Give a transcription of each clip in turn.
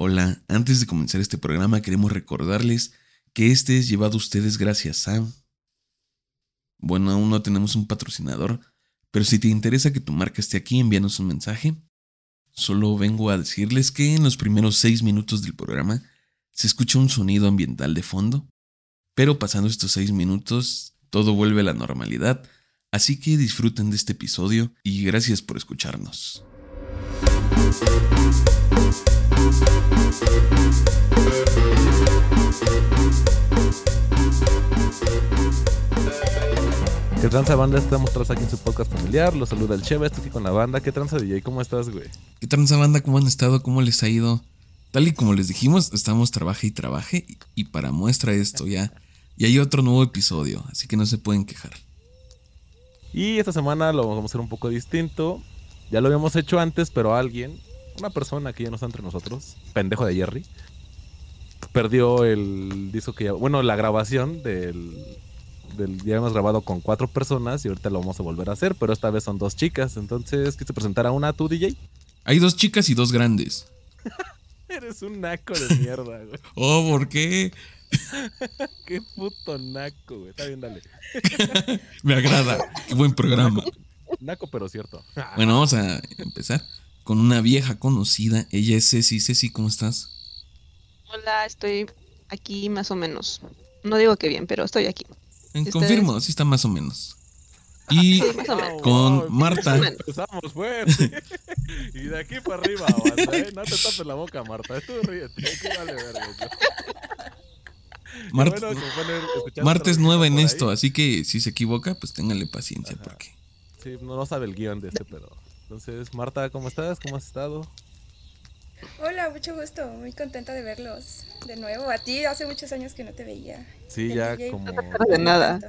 Hola, antes de comenzar este programa queremos recordarles que este es llevado a ustedes gracias a... Bueno, aún no tenemos un patrocinador, pero si te interesa que tu marca esté aquí, envíanos un mensaje. Solo vengo a decirles que en los primeros seis minutos del programa se escucha un sonido ambiental de fondo, pero pasando estos seis minutos todo vuelve a la normalidad, así que disfruten de este episodio y gracias por escucharnos. ¿Qué tranza banda? Estamos todos aquí en su podcast familiar. Los saluda el Cheva, estoy aquí con la banda. ¿Qué tranza DJ? ¿Cómo estás, güey? ¿Qué tranza banda? ¿Cómo han estado? ¿Cómo les ha ido? Tal y como les dijimos, estamos trabaje y trabaje y para muestra esto ya, y hay otro nuevo episodio, así que no se pueden quejar. Y esta semana lo vamos a hacer un poco distinto. Ya lo habíamos hecho antes, pero alguien, una persona que ya no está entre nosotros, pendejo de Jerry, perdió el disco que ya, bueno, la grabación del ya hemos grabado con cuatro personas y ahorita lo vamos a volver a hacer, pero esta vez son dos chicas. Entonces, ¿quieres presentar a una tú, DJ? Hay dos chicas y dos grandes. Eres un naco de mierda, güey. oh, ¿por qué? Qué puto naco, güey. Está bien, dale. Me agrada. Qué buen programa. Naco, pero cierto. bueno, vamos a empezar con una vieja conocida. Ella es Ceci. Ceci, ¿cómo estás? Hola, estoy aquí más o menos. No digo que bien, pero estoy aquí. Confirmo, sí está más o menos. Y con Marta. Empezamos fuerte. y de aquí para arriba, ¿eh? No te tapes la boca, Marta. Tú ríete. Vale Marta, Marta es nueva en esto, así que si se equivoca, pues ténganle paciencia. porque Sí, no, no sabe el guion de este, pero. Entonces, Marta, ¿cómo estás? ¿Cómo has estado? Hola, mucho gusto, muy contenta de verlos de nuevo. A ti hace muchos años que no te veía. Sí, ya como... de nada.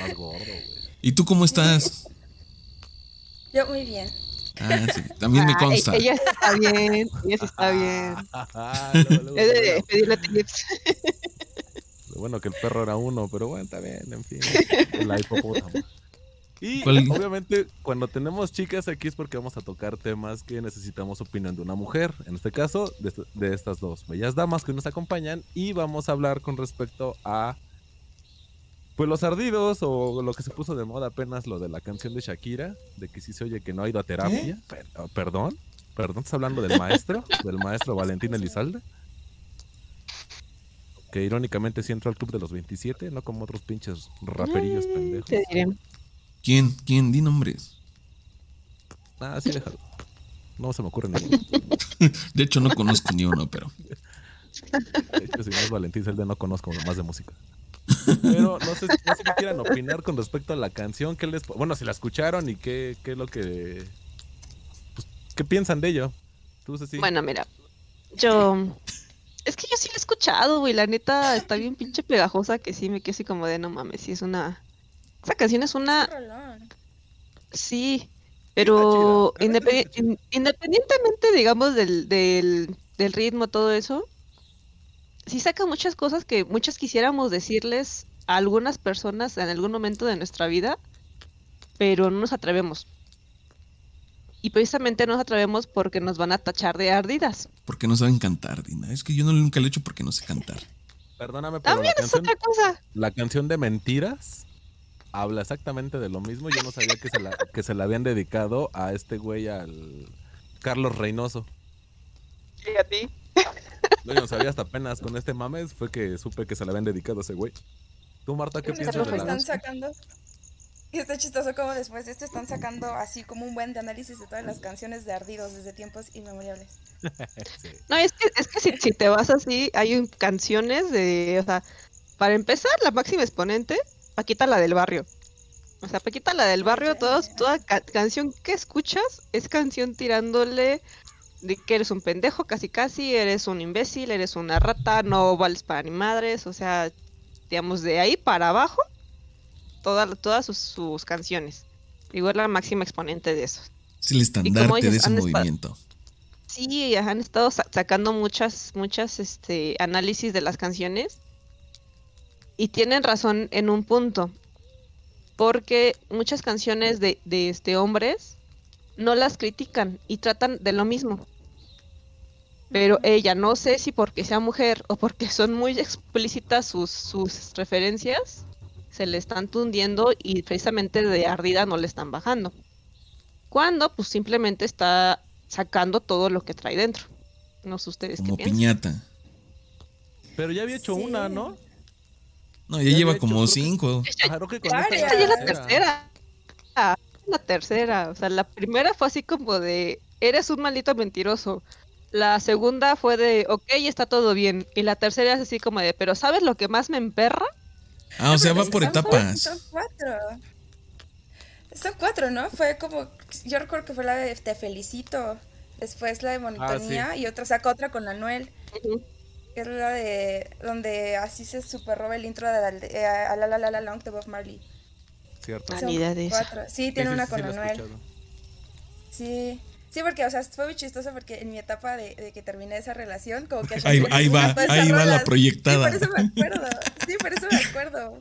Más gordo, güey. ¿Y tú cómo estás? Yo muy bien. Ah, sí, también me consta. ella está bien, ella está bien. es de pedirle tips. Bueno, que el perro era uno, pero bueno, está bien, en fin. La hipopótamo. Y obviamente cuando tenemos chicas aquí es porque vamos a tocar temas que necesitamos opinión de una mujer. En este caso, de, estas dos bellas damas que nos acompañan. Y vamos a hablar con respecto a pues los ardidos o lo que se puso de moda apenas lo de la canción de Shakira, de que si se oye que no ha ido a terapia. Oh, perdón, perdón, estás hablando del maestro, del maestro Valentín Elizalde. Que irónicamente sí entró al club de los 27, no como otros pinches raperillos mm, pendejos. ¿Quién? ¿Quién? Di nombres. Ah, sí, déjalo. No se me ocurre ninguno. de hecho, no conozco ni uno, pero. De hecho, si no es Valentín Zelda, no conozco más de música. Pero no sé, no sé qué quieran opinar con respecto a la canción. ¿Qué les, bueno, si la escucharon y qué, qué es lo que. Pues, ¿Qué piensan de ello? ¿Tú, Ceci? Bueno, mira. Yo. Es que yo sí la he escuchado, güey. La neta está bien pinche pegajosa que sí me quedo así como de no mames. Sí, es una esa canción es una... Sí, pero independientemente, digamos, del, del, del ritmo, todo eso, sí saca muchas cosas que muchas quisiéramos decirles a algunas personas en algún momento de nuestra vida, pero no nos atrevemos. Y precisamente no nos atrevemos porque nos van a tachar de ardidas. Porque no saben cantar, Dina. Es que yo no, nunca lo he hecho porque no sé cantar. Perdóname, pero También es otra cosa. La canción de mentiras habla exactamente de lo mismo. Yo no sabía que se la, que se la habían dedicado a este güey, al Carlos Reynoso. ¿Y a ti? No, yo no sabía hasta apenas con este mames fue que supe que se la habían dedicado a ese güey. ¿Tú, Marta, qué piensas de la están sacando y está chistoso como después de esto están sacando así como un buen de análisis de todas las canciones de Ardidos desde tiempos inmemoriales. No, es que, es que si, si, te vas así, hay canciones de, o sea, para empezar, la máxima exponente Paquita la del barrio. O sea, Paquita la del barrio, todos, toda canción que escuchas es canción tirándole de que eres un pendejo casi casi, eres un imbécil, eres una rata, no vales para ni madres, o sea, digamos, de ahí para abajo, todas sus, canciones. Igual la máxima exponente de eso. Es el estandarte de ese movimiento. Sí, han estado sacando muchas, muchas este, análisis de las canciones y tienen razón en un punto, porque muchas canciones de, de este hombres no las critican y tratan de lo mismo. Pero ella, no sé si porque sea mujer o porque son muy explícitas sus, sus referencias, se le están tundiendo y precisamente de ardida no le están bajando. Cuando pues simplemente está sacando todo lo que trae dentro. No sé ustedes Como qué piensan. piñata. Pero ya había hecho Sí. una, ¿no? No, ya Ya lleva como que- cinco. Que con esta ya es la tercera. Ah, La tercera. O sea, la primera fue así como de, eres un maldito mentiroso. La segunda fue de, ok, está todo bien. Y la tercera es así como de, pero ¿sabes lo que más me emperra? Ah, o sea, va Son por etapas. Son cuatro. Son cuatro, ¿no? Fue como. Yo recuerdo que fue la de Te Felicito. Después la de Monotonía y otra sacó otra con Anuel. Que es la de. Donde así se super roba el intro de la, de- eh, a la la la la long de Bob Marley. Cierto. Sí, tiene una con sí, lo he Anuel. escuchado. Sí. Sí, porque, o sea, fue muy chistoso porque en mi etapa de, de que terminé esa relación, como que... Ahí, ahí va, ahí va la proyectada. Sí, por eso me acuerdo. Sí, por eso me acuerdo.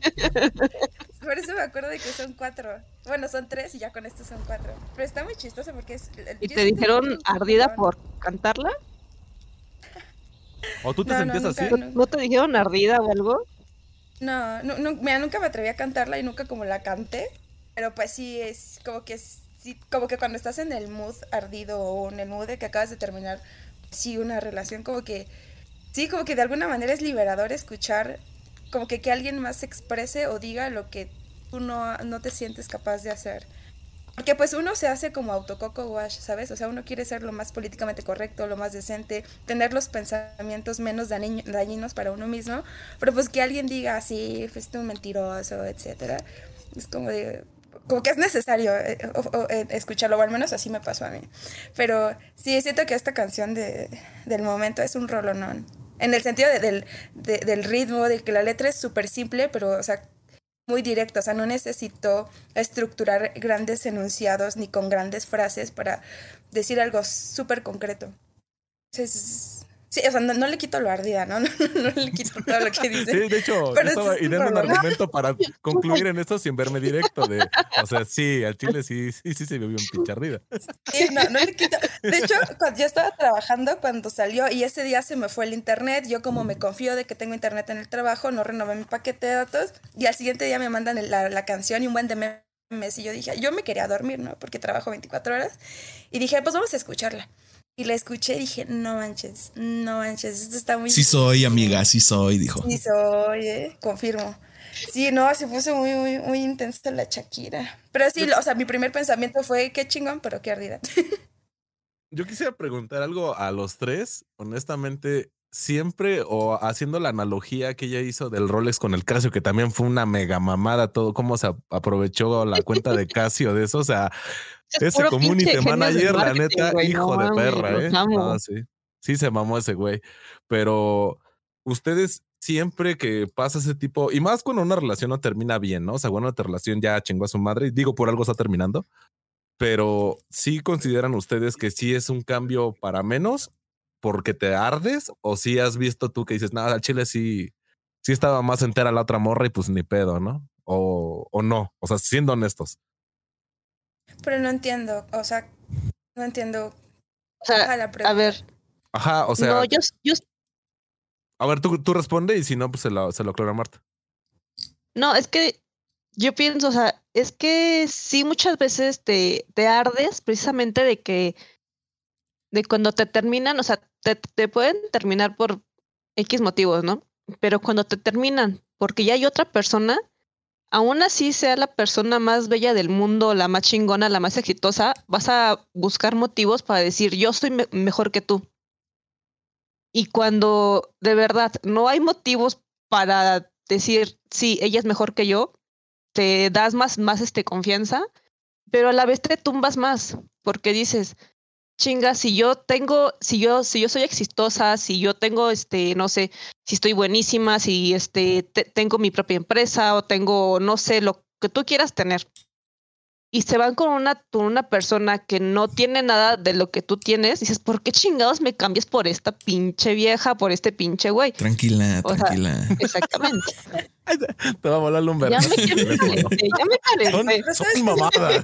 Por eso me acuerdo de que son cuatro. Bueno, son tres y ya con esto son cuatro. Pero está muy chistoso porque es... ¿Y te dijeron ardida por cantarla? ¿O tú te No, no, sentías así? nunca. ¿No, no te dijeron ardida o algo? No, no, no, mira, nunca me atreví a cantarla y nunca como la canté, pero pues sí es como que es- sí, como que cuando estás en el mood ardido o en el mood de que acabas de terminar sí una relación como que sí como que de alguna manera es liberador escuchar como que que alguien más exprese o diga lo que tú no, no te sientes capaz de hacer. Porque pues uno se hace como autococo wash, ¿sabes? O sea, uno quiere ser lo más políticamente correcto, lo más decente, tener los pensamientos menos dañi- dañinos para uno mismo, pero pues que alguien diga así, fuiste un mentiroso, etcétera, es como de como que es necesario eh, eh, escucharlo, o al menos así me pasó a mí. Pero sí, siento que esta canción de, del momento es un rolonón. En el sentido de- del, de- del ritmo, de que la letra es súper simple, pero, o sea, muy directa. O sea, no necesito estructurar grandes enunciados ni con grandes frases para decir algo súper concreto. Entonces, sí, o sea, no, no le quito lo ardida, ¿no? No, no le quito todo lo que dice. Sí, de hecho, Pero estaba es un ideando un argumento para concluir en esto sin verme directo. De, o sea, sí, al chile sí, sí, sí se vio bien pinche ardida. Sí, no, no le quito. De hecho, cuando yo estaba trabajando cuando salió y ese día se me fue el internet, yo como me confío de que tengo internet en el trabajo, no renové mi paquete de datos y al siguiente día me mandan la, la canción y un buen de memes y yo dije, yo me quería dormir, ¿no? Porque trabajo 24 horas y dije, pues vamos a escucharla. Y la escuché y dije, no manches, no manches, esto está muy... Sí soy, amiga, sí soy, dijo. Sí soy, eh, confirmo. Sí, no, se puso muy, muy, muy intensa la Shakira. Pero sí, o sea, mi primer pensamiento fue, qué chingón, pero qué ardida. Yo quisiera preguntar algo a los tres, honestamente, siempre o haciendo la analogía que ella hizo del Rolex con el Casio, que también fue una mega mamada, todo cómo se aprovechó la cuenta de Casio de eso, o sea, Es ese community manager, la neta, güey, hijo no de perra, los ¿eh? No, sí, sí se mamó ese güey, pero ustedes siempre que pasa ese tipo, y más cuando una relación no termina bien, ¿no? O sea, bueno, otra relación ya chingó a su madre, digo, por algo está terminando, pero sí consideran ustedes que sí es un cambio para menos porque te ardes o si has visto tú que dices, nada, al chile sí, sí estaba más entera la otra morra y pues ni pedo, ¿no? O, o no, o sea, siendo honestos. Pero no entiendo, o sea, no entiendo. O sea, la a ver, Ajá, o sea, no, yo, yo, a ver, tú, tú responde y si no, pues se lo, se lo aclara Marta. no, es que yo pienso, o sea, es que sí muchas veces te, te ardes precisamente de que, de cuando te terminan, o sea, te, te pueden terminar por X motivos, ¿no? Pero cuando te terminan, porque ya hay otra persona, aún así sea la persona más bella del mundo, la más chingona, la más exitosa, vas a buscar motivos para decir, yo soy me- mejor que tú. Y cuando de verdad no hay motivos para decir, sí, ella es mejor que yo, te das más, más este, confianza, pero a la vez te tumbas más, porque dices, chinga, si yo tengo, si yo, si yo soy exitosa, si yo tengo, este, no sé, si estoy buenísima, si este, te- tengo mi propia empresa o tengo, no sé, lo que tú quieras tener. Y se van con una, con una persona que no tiene nada de lo que tú tienes, dices, ¿por qué chingados me cambias por esta pinche vieja, por este pinche güey? Tranquila, tranquila. exactamente. Te va a volar lumber. Ya me, calenté, ya me calenté. Son, son mamadas.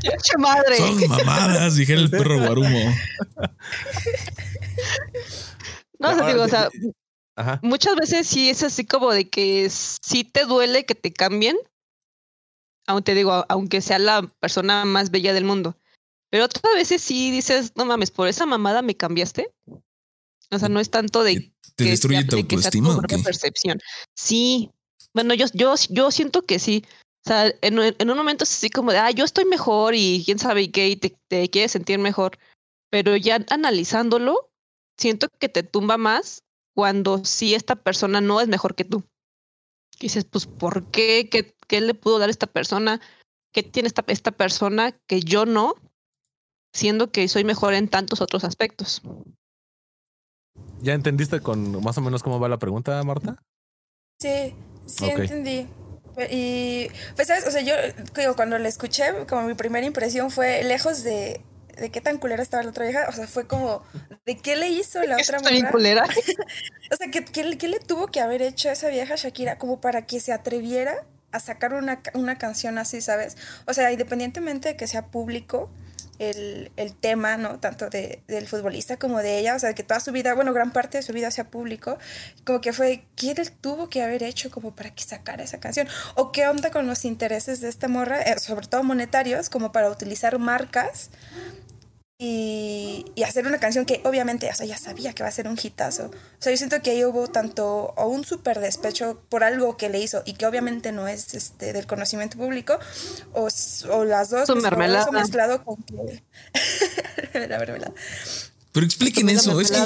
Pinche madre. Son mamadas, dijera el perro guarumo. No, o digo, o sea, Ajá. muchas veces sí es así como de que sí te duele que te cambien, aún te digo, aunque sea la persona más bella del mundo. Pero otras veces sí dices, no mames, por esa mamada me cambiaste. O sea, no es tanto de ¿Te que, destruye tu autoestima o qué? percepción. Sí. Bueno, yo, yo, yo siento que sí. O sea, en, en, un momento es así como de, ah, yo estoy mejor y quién sabe qué, y te, te quieres sentir mejor. Pero ya analizándolo, siento que te tumba más cuando sí esta persona no es mejor que tú. Y dices, pues, ¿por qué? ¿Qué, qué le pudo dar esta persona? ¿Qué tiene esta, esta persona que yo no? Siendo que soy mejor en tantos otros aspectos. ¿Ya entendiste con más o menos cómo va la pregunta, Marta? Sí, sí okay. entendí. Y, pues, ¿sabes? O sea, yo digo, cuando la escuché, como mi primera impresión fue lejos de, de qué tan culera estaba la otra vieja. O sea, fue como, ¿de qué le hizo la otra mujer? culera? o sea, ¿qué, ¿qué, ¿qué, le tuvo que haber hecho a esa vieja Shakira como para que se atreviera a sacar una, una canción así, ¿sabes? O sea, independientemente de que sea público, el, el, tema, ¿no? Tanto de, del futbolista como de ella, o sea, que toda su vida, bueno, gran parte de su vida sea público, como que fue, ¿qué él tuvo que haber hecho como para que sacara esa canción? ¿O qué onda con los intereses de esta morra, eh, sobre todo monetarios, como para utilizar marcas y, y, hacer una canción que obviamente, o sea, ya sabía que va a ser un hitazo. O sea, yo siento que ahí hubo tanto o un súper despecho por algo que le hizo y que obviamente no es este del conocimiento público, o, o las dos, pues, mermelada. mezclado con que... la mermelada. Pero expliquen eso, es que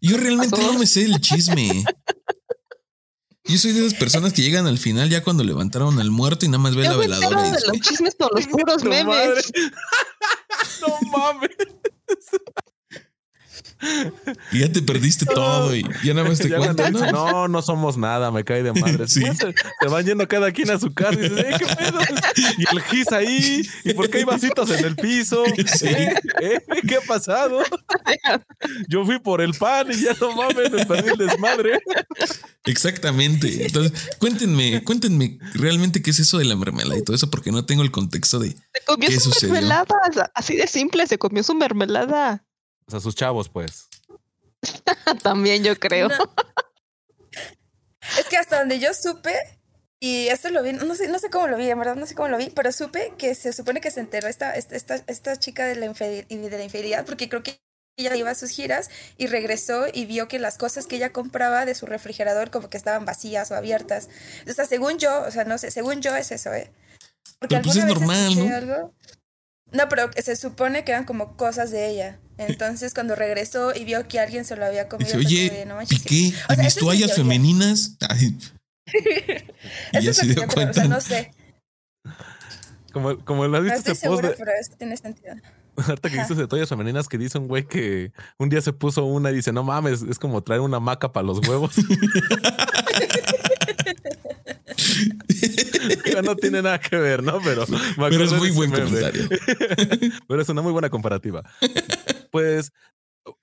yo realmente no me sé el chisme. Yo soy de esas personas que llegan al final ya cuando levantaron al muerto y nada más ve la veladora. De los chismes por los puros memes. no mames. Y ya te perdiste todo y ya nada más te cuentas. ¿no? no, no somos nada, me cae de madre. Sí. Se, se, van yendo cada quien a su casa y dices, ¿qué pedo? Y el gis ahí, ¿y por qué hay vasitos en el piso? Sí. ¿Eh? ¿Eh? ¿Qué ha pasado? Yo fui por el pan y ya no mames, me perdí el desmadre. Exactamente. Entonces, cuéntenme, cuéntenme realmente qué es eso de la mermelada y todo eso, porque no tengo el contexto de. Se comió qué su sucedió. mermelada, así de simple, se comió su mermelada. O sea, sus chavos, pues. También yo creo. No. Es que hasta donde yo supe, y esto lo vi, no sé, no sé cómo lo vi, en verdad no sé cómo lo vi, pero supe que se supone que se enteró esta, esta, esta chica de la, infidelidad, de la infidelidad, porque creo que ella iba a sus giras y regresó y vio que las cosas que ella compraba de su refrigerador como que estaban vacías o abiertas. O sea, según yo, o sea, no sé, según yo es eso, ¿eh? Porque pero pues es normal, ¿no? Algo, no, pero se supone que eran como cosas de ella. Entonces, cuando regresó y vio que alguien se lo había comido, Dice, oye, no, piqué o sea, mis toallas femeninas. Ay. y eso es lo que yo creo, o sea, no sé. Como, como lo has visto no estoy segura, de, pero esto tiene sentido. Ahorita que dices de toallas femeninas que dice un güey que un día se puso una y dice, no mames, es como traer una maca para los huevos. no tiene nada que ver, ¿no? Pero, Pero es muy buen comentario. Pero es una muy buena comparativa. Pues,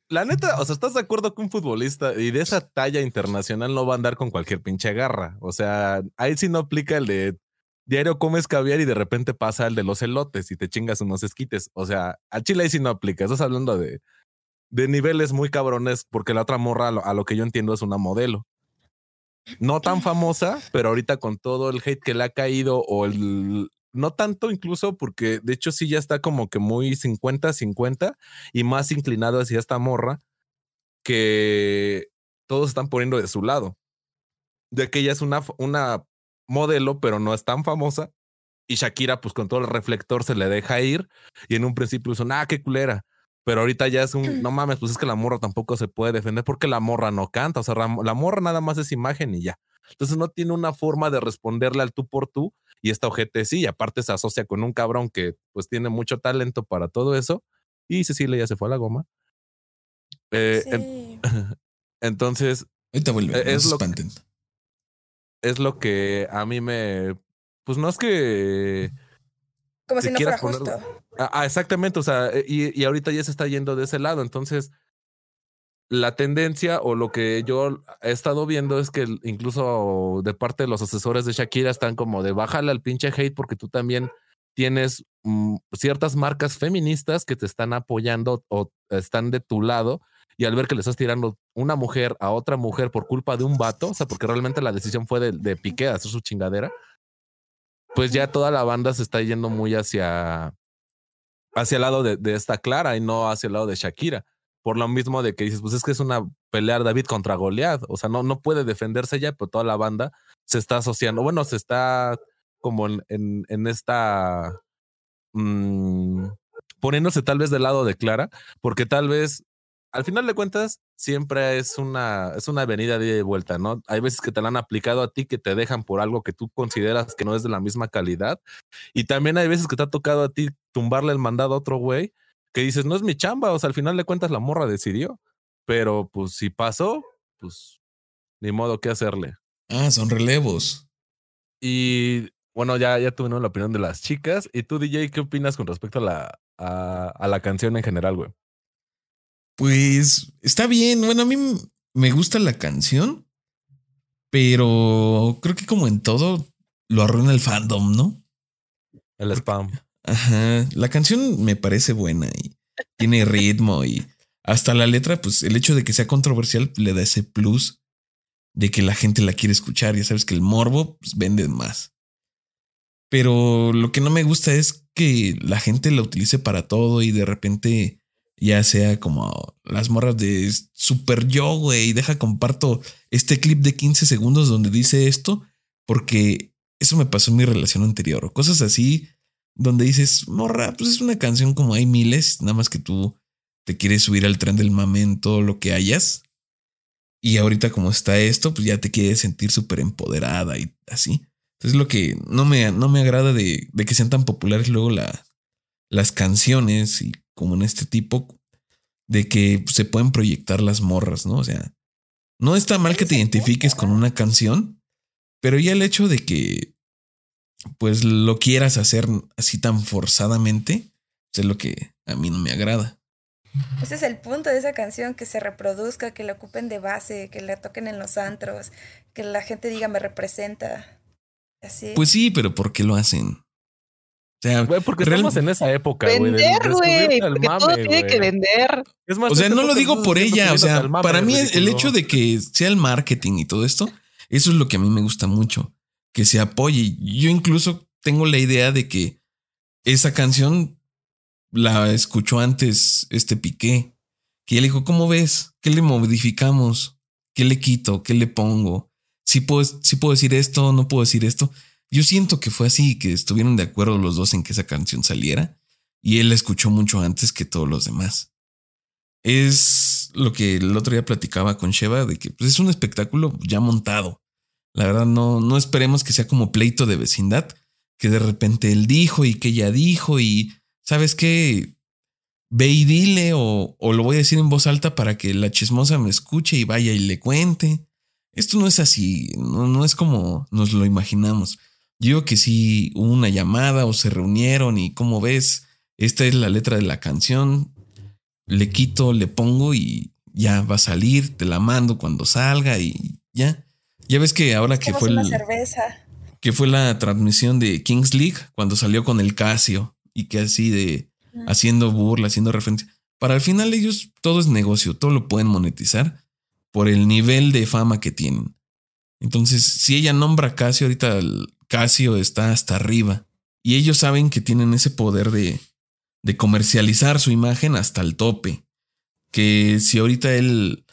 la neta, o sea, ¿estás de acuerdo que un futbolista y de esa talla internacional no va a andar con cualquier pinche garra? O sea, ahí sí no aplica el de diario comes caviar y de repente pasa el de los elotes y te chingas unos esquites. O sea, al Chile ahí sí no aplica. Estás hablando de, de niveles muy cabrones porque la otra morra, a lo, a lo que yo entiendo, es una modelo no tan famosa, pero ahorita con todo el hate que le ha caído o el no tanto incluso porque de hecho sí ya está como que muy 50-50 y más inclinado hacia esta morra que todos están poniendo de su lado. De que ella es una, una modelo, pero no es tan famosa. Y Shakira, pues con todo el reflector se le deja ir. Y en un principio son, ah, qué culera. Pero ahorita ya es un, no mames, pues es que la morra tampoco se puede defender porque la morra no canta, o sea, la morra nada más es imagen y ya. Entonces no tiene una forma de responderle al tú por tú y esta ojete sí, y aparte se asocia con un cabrón que pues tiene mucho talento para todo eso y Cecilia ya se fue a la goma. Eh, sí. en, entonces, Ahorita vuelve, Eh, es no lo- es lo que a mí me, pues no es que Como si no fuera justo. Ah, ah, exactamente, o sea, eh, y, y ahorita ya se está yendo de ese lado, entonces la tendencia o lo que yo he estado viendo es que incluso de parte de los asesores de Shakira están como de bájale al pinche hate porque tú también tienes mm, ciertas marcas feministas que te están apoyando o están de tu lado y al ver que le estás tirando una mujer a otra mujer por culpa de un vato, o sea, porque realmente la decisión fue de, de Piqué hacer su chingadera, pues ya toda la banda se está yendo muy hacia, hacia el lado de, de esta Clara y no hacia el lado de Shakira por lo mismo de que dices, pues es que es una pelea David contra Goliath, o sea, no, no puede defenderse ya, pero toda la banda se está asociando, bueno, se está como en, en, esta, mmm, poniéndose tal vez del lado de Clara, porque tal vez, al final de cuentas, siempre es una, es una avenida de vuelta, ¿no? Hay veces que te la han aplicado a ti que te dejan por algo que tú consideras que no es de la misma calidad, y también hay veces que te ha tocado a ti tumbarle el mandado a otro güey que dices, no es mi chamba, o sea, al final de cuentas la morra decidió, pero pues si pasó, pues ni modo que hacerle. Ah, son relevos. Y bueno, ya, ya tuvimos la opinión de las chicas. ¿Y tú, DJ, qué opinas con respecto a la, a, la canción en general, güey? Pues está bien. Bueno, a mí me gusta la canción, pero creo que como en todo lo arruina el fandom, ¿no? El spam. Ajá, la canción me parece buena y tiene ritmo y hasta la letra, pues el hecho de que sea controversial le da ese plus de que la gente la quiere escuchar. Ya sabes que el morbo pues, vende más. Pero lo que no me gusta es que la gente la utilice para todo y de repente ya sea como las morras de super yo, güey, deja comparto este clip de 15 segundos donde dice esto, porque eso me pasó en mi relación anterior o cosas así donde dices, morra, pues es una canción como hay miles, nada más que tú te quieres subir al tren del momento, lo que hayas. Y ahorita como está esto, pues ya te quieres sentir súper empoderada y así. Entonces lo que no me, no me agrada de, de que sean tan populares luego la, las canciones y como en este tipo, de que se pueden proyectar las morras, ¿no? O sea, no está mal que te identifiques con una canción, pero ya el hecho de que pues lo quieras hacer así tan forzadamente, es lo que a mí no me agrada. Ese es el punto de esa canción, que se reproduzca, que la ocupen de base, que la toquen en los antros, que la gente diga me representa. Así. Pues sí, pero ¿por qué lo hacen? O sea, porque estamos en esa época, güey. Vender, güey. Porque todo tiene que vender. o sea, no lo digo por ella. O sea, para mí el hecho de que sea el marketing y todo esto, eso es lo que a mí me gusta mucho que se apoye. Yo incluso tengo la idea de que esa canción la escuchó antes este Piqué, que él dijo, ¿cómo ves? ¿Qué le modificamos? ¿Qué le quito? ¿Qué le pongo? Si puedo, si puedo decir esto, no puedo decir esto. Yo siento que fue así, que estuvieron de acuerdo los dos en que esa canción saliera y él la escuchó mucho antes que todos los demás. Es lo que el otro día platicaba con Sheva de que pues, es un espectáculo ya montado. La verdad, no, no esperemos que sea como pleito de vecindad, que de repente él dijo y que ella dijo y, ¿sabes qué? Ve y dile o, o lo voy a decir en voz alta para que la chismosa me escuche y vaya y le cuente. Esto no es así, no, no es como nos lo imaginamos. Yo que sí hubo una llamada o se reunieron y como ves, esta es la letra de la canción, le quito, le pongo y ya va a salir, te la mando cuando salga y ya. Ya ves que ahora que fue que fue la transmisión de Kings League cuando salió con el Casio y que así de haciendo burla, haciendo referencia. Para el final ellos todo es negocio, todo lo pueden monetizar por el nivel de fama que tienen. Entonces, si ella nombra Casio, ahorita Casio está hasta arriba y ellos saben que tienen ese poder de, de comercializar su imagen hasta el tope. Que si ahorita él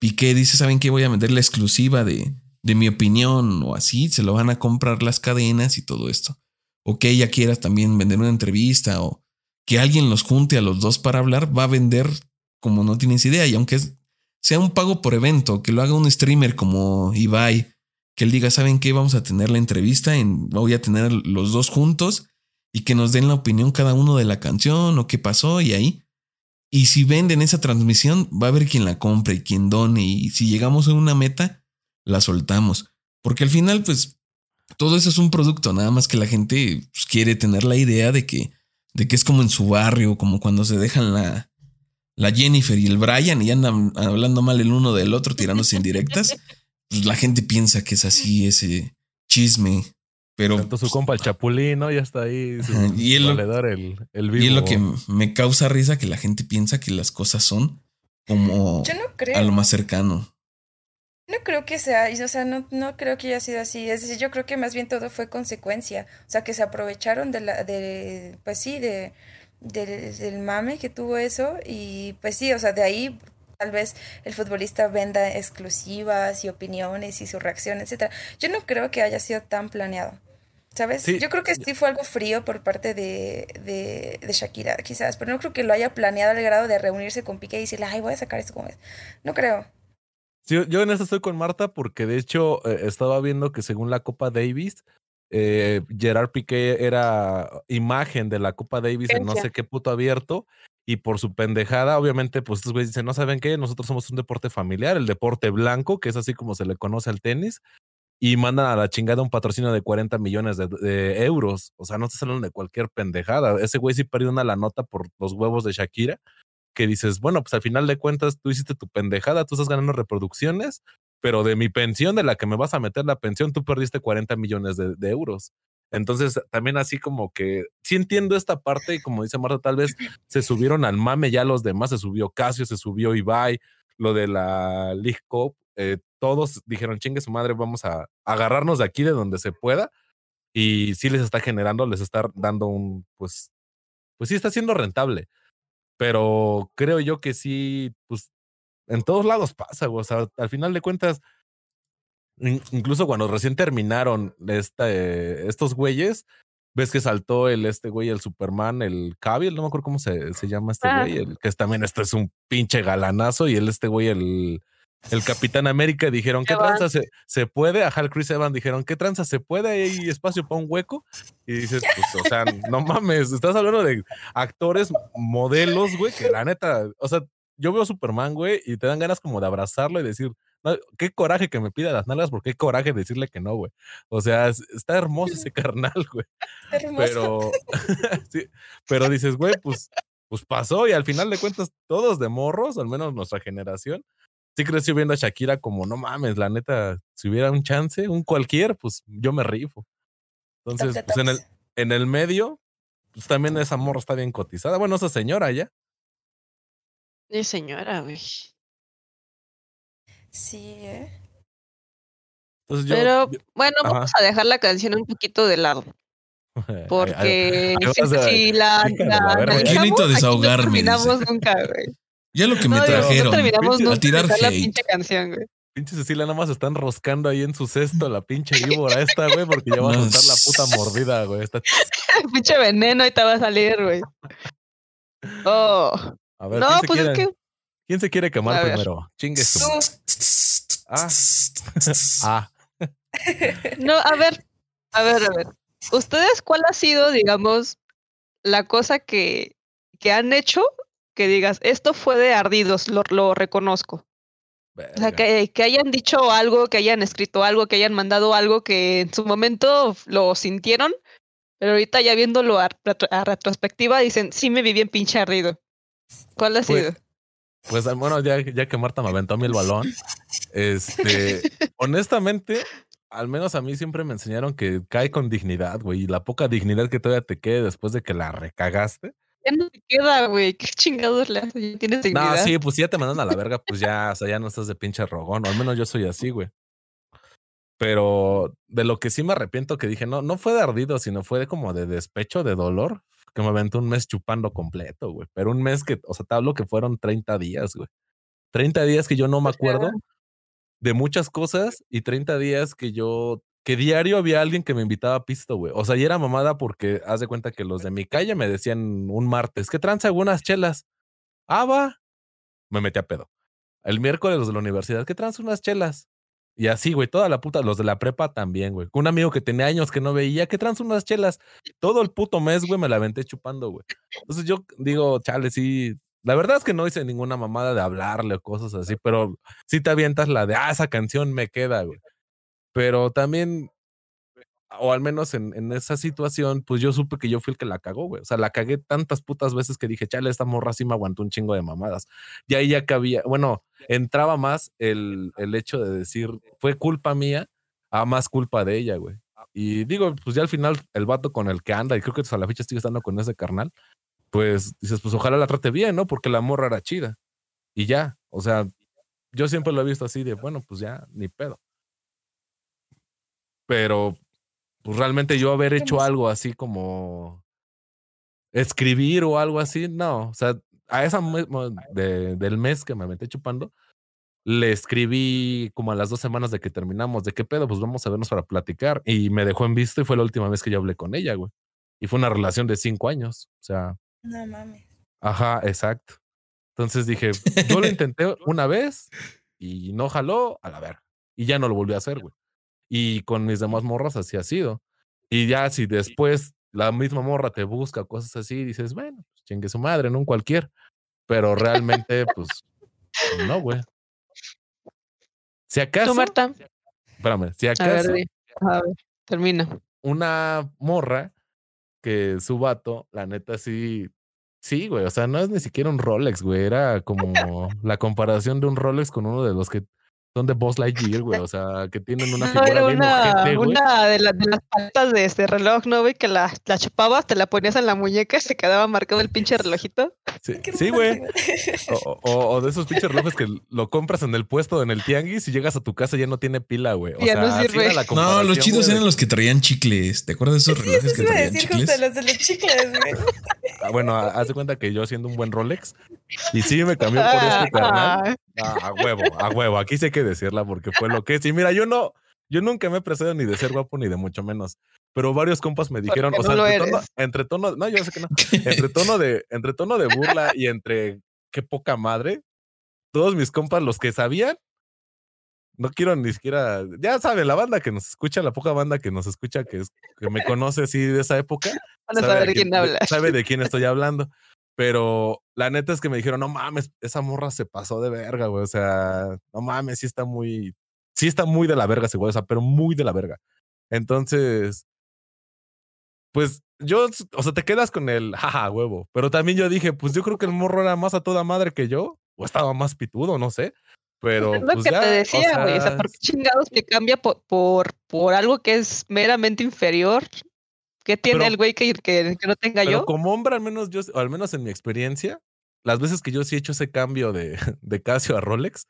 Piqué dice, ¿saben qué? Voy a vender la exclusiva de, de mi opinión o así, se lo van a comprar las cadenas y todo esto. O que ella quiera también vender una entrevista o que alguien los junte a los dos para hablar, va a vender como no tienes idea. Y aunque sea un pago por evento, que lo haga un streamer como Ibai, que él diga, ¿saben qué? Vamos a tener la entrevista, en, voy a tener los dos juntos y que nos den la opinión cada uno de la canción o qué pasó y ahí. Y si venden esa transmisión, va a haber quien la compre y quien done. Y si llegamos a una meta, la soltamos. Porque al final, pues, todo eso es un producto, nada más que la gente pues, quiere tener la idea de que, de que es como en su barrio, como cuando se dejan la, la Jennifer y el Brian y andan hablando mal el uno del otro, tirándose indirectas. Pues la gente piensa que es así ese chisme. Pero Tanto su compa el Chapulín, ¿no? Ya está ahí. y, el, el, y es lo que me causa risa que la gente piensa que las cosas son como a lo más cercano. No creo que sea, o sea, no, no creo que haya sido así. Es decir, yo creo que más bien todo fue consecuencia. O sea, que se aprovecharon de la, de, pues sí, de, del mame que tuvo eso. Y pues sí, o sea, de ahí tal vez el futbolista venda exclusivas y opiniones y su reacción, etcétera. Yo no creo que haya sido tan planeado. ¿Sabes? Yo creo que sí fue algo frío por parte de, de, de, Shakira, quizás, pero no creo que lo haya planeado al grado de reunirse con Piqué y decirle, ay, voy a sacar esto como es. No creo. Sí, yo en eso estoy con Marta porque de hecho eh, estaba viendo que según la Copa Davis, eh, Gerard Piqué era imagen de la Copa Davis en no sé qué puto abierto y por su pendejada, obviamente, pues estos güeyes dicen, no saben qué, nosotros somos un deporte familiar, el deporte blanco, que es así como se le conoce al tenis, y mandan a la chingada un patrocinio de 40 millones de, euros. O sea, no te salen de cualquier pendejada. Ese güey sí perdió una la nota por los huevos de Shakira, que dices, bueno, pues al final de cuentas tú hiciste tu pendejada, tú estás ganando reproducciones, pero de mi pensión, de la que me vas a meter la pensión, tú perdiste 40 millones de, de euros. Entonces, también así como que sí entiendo esta parte y como dice Marta, tal vez se subieron al mame ya los demás, se subió Casio, se subió Ibai, lo de la League Cup, eh, todos dijeron, chingue su madre, vamos a agarrarnos de aquí de donde se pueda. Y sí les está generando, les está dando un, pues, pues sí está siendo rentable. Pero creo yo que sí, pues en todos lados pasa, o sea, al final de cuentas, incluso cuando recién terminaron este, estos güeyes, ves que saltó el este güey, el Superman, el Cavill, no me acuerdo cómo se, se llama este ah. güey, el, que es, también este es un pinche galanazo, y el este güey, el, el Capitán América dijeron, ¿qué tranza se, se, puede? Ajá, el Chris Evans dijeron, ¿qué tranza se puede? ¿Hay espacio para un hueco? Y dices, pues, o sea, no mames, estás hablando de actores, modelos, güey, que la neta, o sea, yo veo Superman, güey, y te dan ganas como de abrazarlo y decir, qué coraje que me pida las nalgas, porque qué coraje decirle que no, güey. O sea, está hermoso ese carnal, güey. Pero, sí, pero dices, güey, pues, pues pasó y al final de cuentas, todos de morros, al menos nuestra generación, sí creció viendo a Shakira como, no mames, la neta, si hubiera un chance, un cualquier, pues yo me rifo. Entonces, pues en el, en el medio, pues también esa morra está bien cotizada. Bueno, esa señora ya. Sí, señora, güey. Sí, ¿eh? Pero bueno, vamos a dejar la canción un poquito de lado. Porque si, la, la, Yo necesito desahogarme. No terminamos nunca, güey. Ya lo que me trajeron. No terminamos a tirar hate. la pinche canción, güey. Pinche Cecilia nada más está enroscando ahí en su cesto la pinche víbora esta, güey, porque ya va a soltar la puta mordida, güey. pinche veneno y te va a salir, güey. Oh. A ver, no, pues es que ¿Quién se quiere quemar primero? Chingue. Ah. ah. No, a ver, a ver, a ver. ¿Ustedes cuál ha sido, digamos, la cosa que, que han hecho que digas, esto fue de ardidos, lo, lo reconozco? O sea, que, que, hayan dicho algo, que hayan escrito algo, que hayan mandado algo que en su momento lo sintieron, pero ahorita ya viéndolo a, retrospectiva dicen, sí me vi bien pinche ardido. ¿Cuál ha pues, sido? Pues bueno, ya, ya que Marta me aventó a mí el balón, este, honestamente, al menos a mí siempre me enseñaron que cae con dignidad, güey, y la poca dignidad que todavía te quede después de que la recagaste. Ya no te queda, güey, qué chingados le haces, tienes dignidad. No, sí, pues si ya te mandan a la verga, pues ya, o sea, ya no estás de pinche rogón, o al menos yo soy así, güey. Pero de lo que sí me arrepiento que dije, no, no fue de ardido, sino fue de como de despecho, de dolor, que me aventó un mes chupando completo, güey. Pero un mes que, o sea, te hablo que fueron 30 días, güey. 30 días que yo no me acuerdo de muchas cosas y 30 días que yo, que diario había alguien que me invitaba a pisto, güey. O sea, y era mamada porque haz de cuenta que los de mi calle me decían un martes, ¿qué tranza algunas chelas? Ah, va. Me metí a pedo. El miércoles los de la universidad, ¿qué tranza unas chelas? Y así, güey, toda la puta, los de la prepa también, güey. Un amigo que tenía años que no veía, que trans unas chelas. Todo el puto mes, güey, me la aventé chupando, güey. Entonces yo digo, chale, sí. La verdad es que no hice ninguna mamada de hablarle o cosas así, pero sí te avientas la de, ah, esa canción me queda, güey. Pero también, o al menos en, en, esa situación, pues yo supe que yo fui el que la cagó, güey. O sea, la cagué tantas putas veces que dije, chale, esta morra sí me aguantó un chingo de mamadas. Y ahí ya cabía, bueno, entraba más el, el hecho de decir, fue culpa mía, a más culpa de ella, güey. Y digo, pues ya al final el vato con el que anda, y creo que a la fecha sigue estando con ese carnal, pues dices, pues ojalá la trate bien, ¿no? Porque la morra era chida. Y ya, o sea, yo siempre lo he visto así de, bueno, pues ya, ni pedo. Pero pues realmente yo haber hecho algo así como escribir o algo así, no, o sea, a esa de, del mes que me metí chupando, le escribí como a las dos semanas de que terminamos, de qué pedo, pues vamos a vernos para platicar. Y me dejó en visto y fue la última vez que yo hablé con ella, güey. Y fue una relación de cinco años, o sea. No mames. Ajá, exacto. Entonces dije, yo lo intenté una vez y no jaló a la verga. Y ya no lo volví a hacer, güey. Y con mis demás morras así ha sido. Y ya si después la misma morra te busca cosas así, dices, bueno, pues chingue su madre, no un cualquier. Pero realmente, pues, no, güey. Si acaso. ¿Tú, Marta? Espérame, si acaso. A ver, a ver, termina. Una morra que su vato, la neta, sí. Sí, güey. O sea, no es ni siquiera un Rolex, güey. Era como la comparación de un Rolex con uno de los que son de Boss Lightyear, güey. O sea, que tienen una figura no, bien una, ojete, güey. una de, la, de, las paletas de este reloj, ¿no, güey? Que la, la chupabas, te la ponías en la muñeca y se quedaba marcado el pinche relojito. Sí, sí, güey. O, o, o, de esos pinches relojes que lo compras en el puesto, en el tianguis, y llegas a tu casa y ya no tiene pila, güey. O ya sea, no sirve. no, los chidos eran los que traían chicles. ¿Te acuerdas de esos sí, relojes eso que traían decir chicles? justo los de los chicles, güey. Ah, bueno, haz de cuenta que yo haciendo un buen Rolex, y sí me cambió por este carnal. Ah, a huevo, a huevo. Aquí hay que decirla porque fue lo que es. Y mira, yo no, yo nunca me he ni de ser guapo ni de mucho menos. Pero varios compas me dijeron, Porque o sea, no entre, tono, entre tono, no, yo sé que no, entre tono de, entre tono de burla y entre qué poca madre, todos mis compas, los que sabían, no quiero ni siquiera, ya saben, la banda que nos escucha, la poca banda que nos escucha, que, es, que me conoce así de esa época, Van a sabe, saber de quién quién- habla. sabe de quién estoy hablando. Pero la neta es que me dijeron, no mames, esa morra se pasó de verga, güey. O sea, no mames, sí está muy, sí está muy de la verga, ese güey, o sea, pero muy de la verga. Entonces, pues yo, o sea, te quedas con el jaja, huevo. Pero también yo dije, pues yo creo que el morro era más a toda madre que yo, o estaba más pitudo, no sé. Pero Es lo pues que ya, te o decía, güey. O sea, sea, ¿por qué chingados me cambia por, por, por algo que es meramente inferior? ¿Qué tiene Pero- el güey que, que, que no tenga Pero yo? como hombre, al menos yo, o al menos en mi experiencia, las veces que yo sí he hecho ese cambio de, de Casio a Rolex,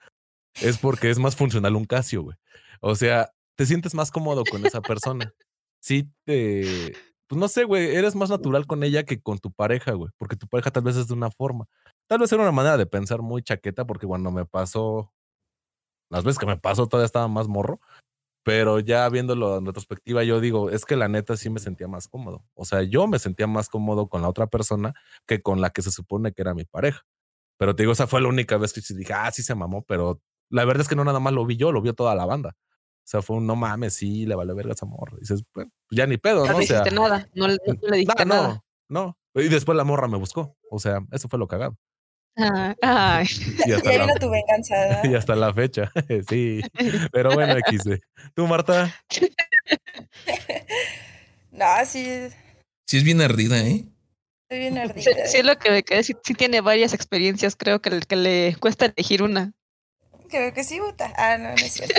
es porque es más funcional un Casio, güey. O sea, te sientes más cómodo con esa persona. Sí te, pues no sé, güey, eres más natural con ella que con tu pareja, güey, porque tu pareja tal vez es de una forma. Tal vez era una manera de pensar muy chaqueta, porque cuando me pasó, las veces que me pasó todavía estaba más morro, pero ya viéndolo en retrospectiva, yo digo, es que la neta sí me sentía más cómodo. O sea, yo me sentía más cómodo con la otra persona que con la que se supone que era mi pareja. Pero te digo, esa fue la única vez que dije, ah, sí se mamó, pero la verdad es que no nada más lo vi yo, lo vio toda la banda. O sea, fue un no mames, sí, le vale verga esa morra. Y dices, pues ya ni pedo, No ¿no? le O sea, dijiste nada, no, le- no le dijiste no, nada. no, no. Y después la morra me buscó. O sea, eso fue lo cagado. Ah, ay. Y hasta, ahí la, vino tu venganza, y hasta la fecha, sí. Pero bueno, XD. ¿Tú, Marta? No, sí, estoy Sí, es bien ardida, ¿eh? bien Sí, ardida. sí es lo que me quedé, sí, sí tiene varias experiencias, creo que, le- que le cuesta elegir una. Creo que sí, Buta. Ah, no, no es cierto.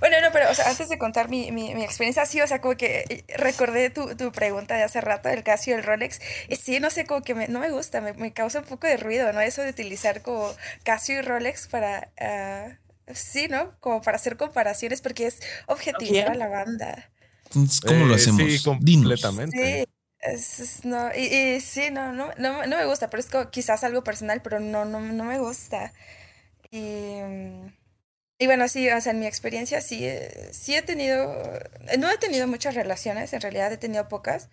Bueno, no, pero o sea, antes de contar mi, mi, mi experiencia, sí, o sea, como que eh, recordé tu, tu pregunta de hace rato, el Casio y el Rolex. Y sí, no sé, como que me- no me gusta, me, me causa un poco de ruido, ¿no? Eso de utilizar como Casio y Rolex para, ah, sí, ¿no? Como para hacer comparaciones, porque es objetivizar a la banda. Entonces, ¿cómo lo Eh, hacemos? Sí, completamente. Sí, es, es- no, y, y sí, no, no, no, no me gusta, pero es como quizás algo personal, pero no, no, no me gusta. Y, mm, y bueno, sí, o sea, en mi experiencia sí, eh, sí he tenido, no he tenido muchas relaciones, en realidad he tenido pocas,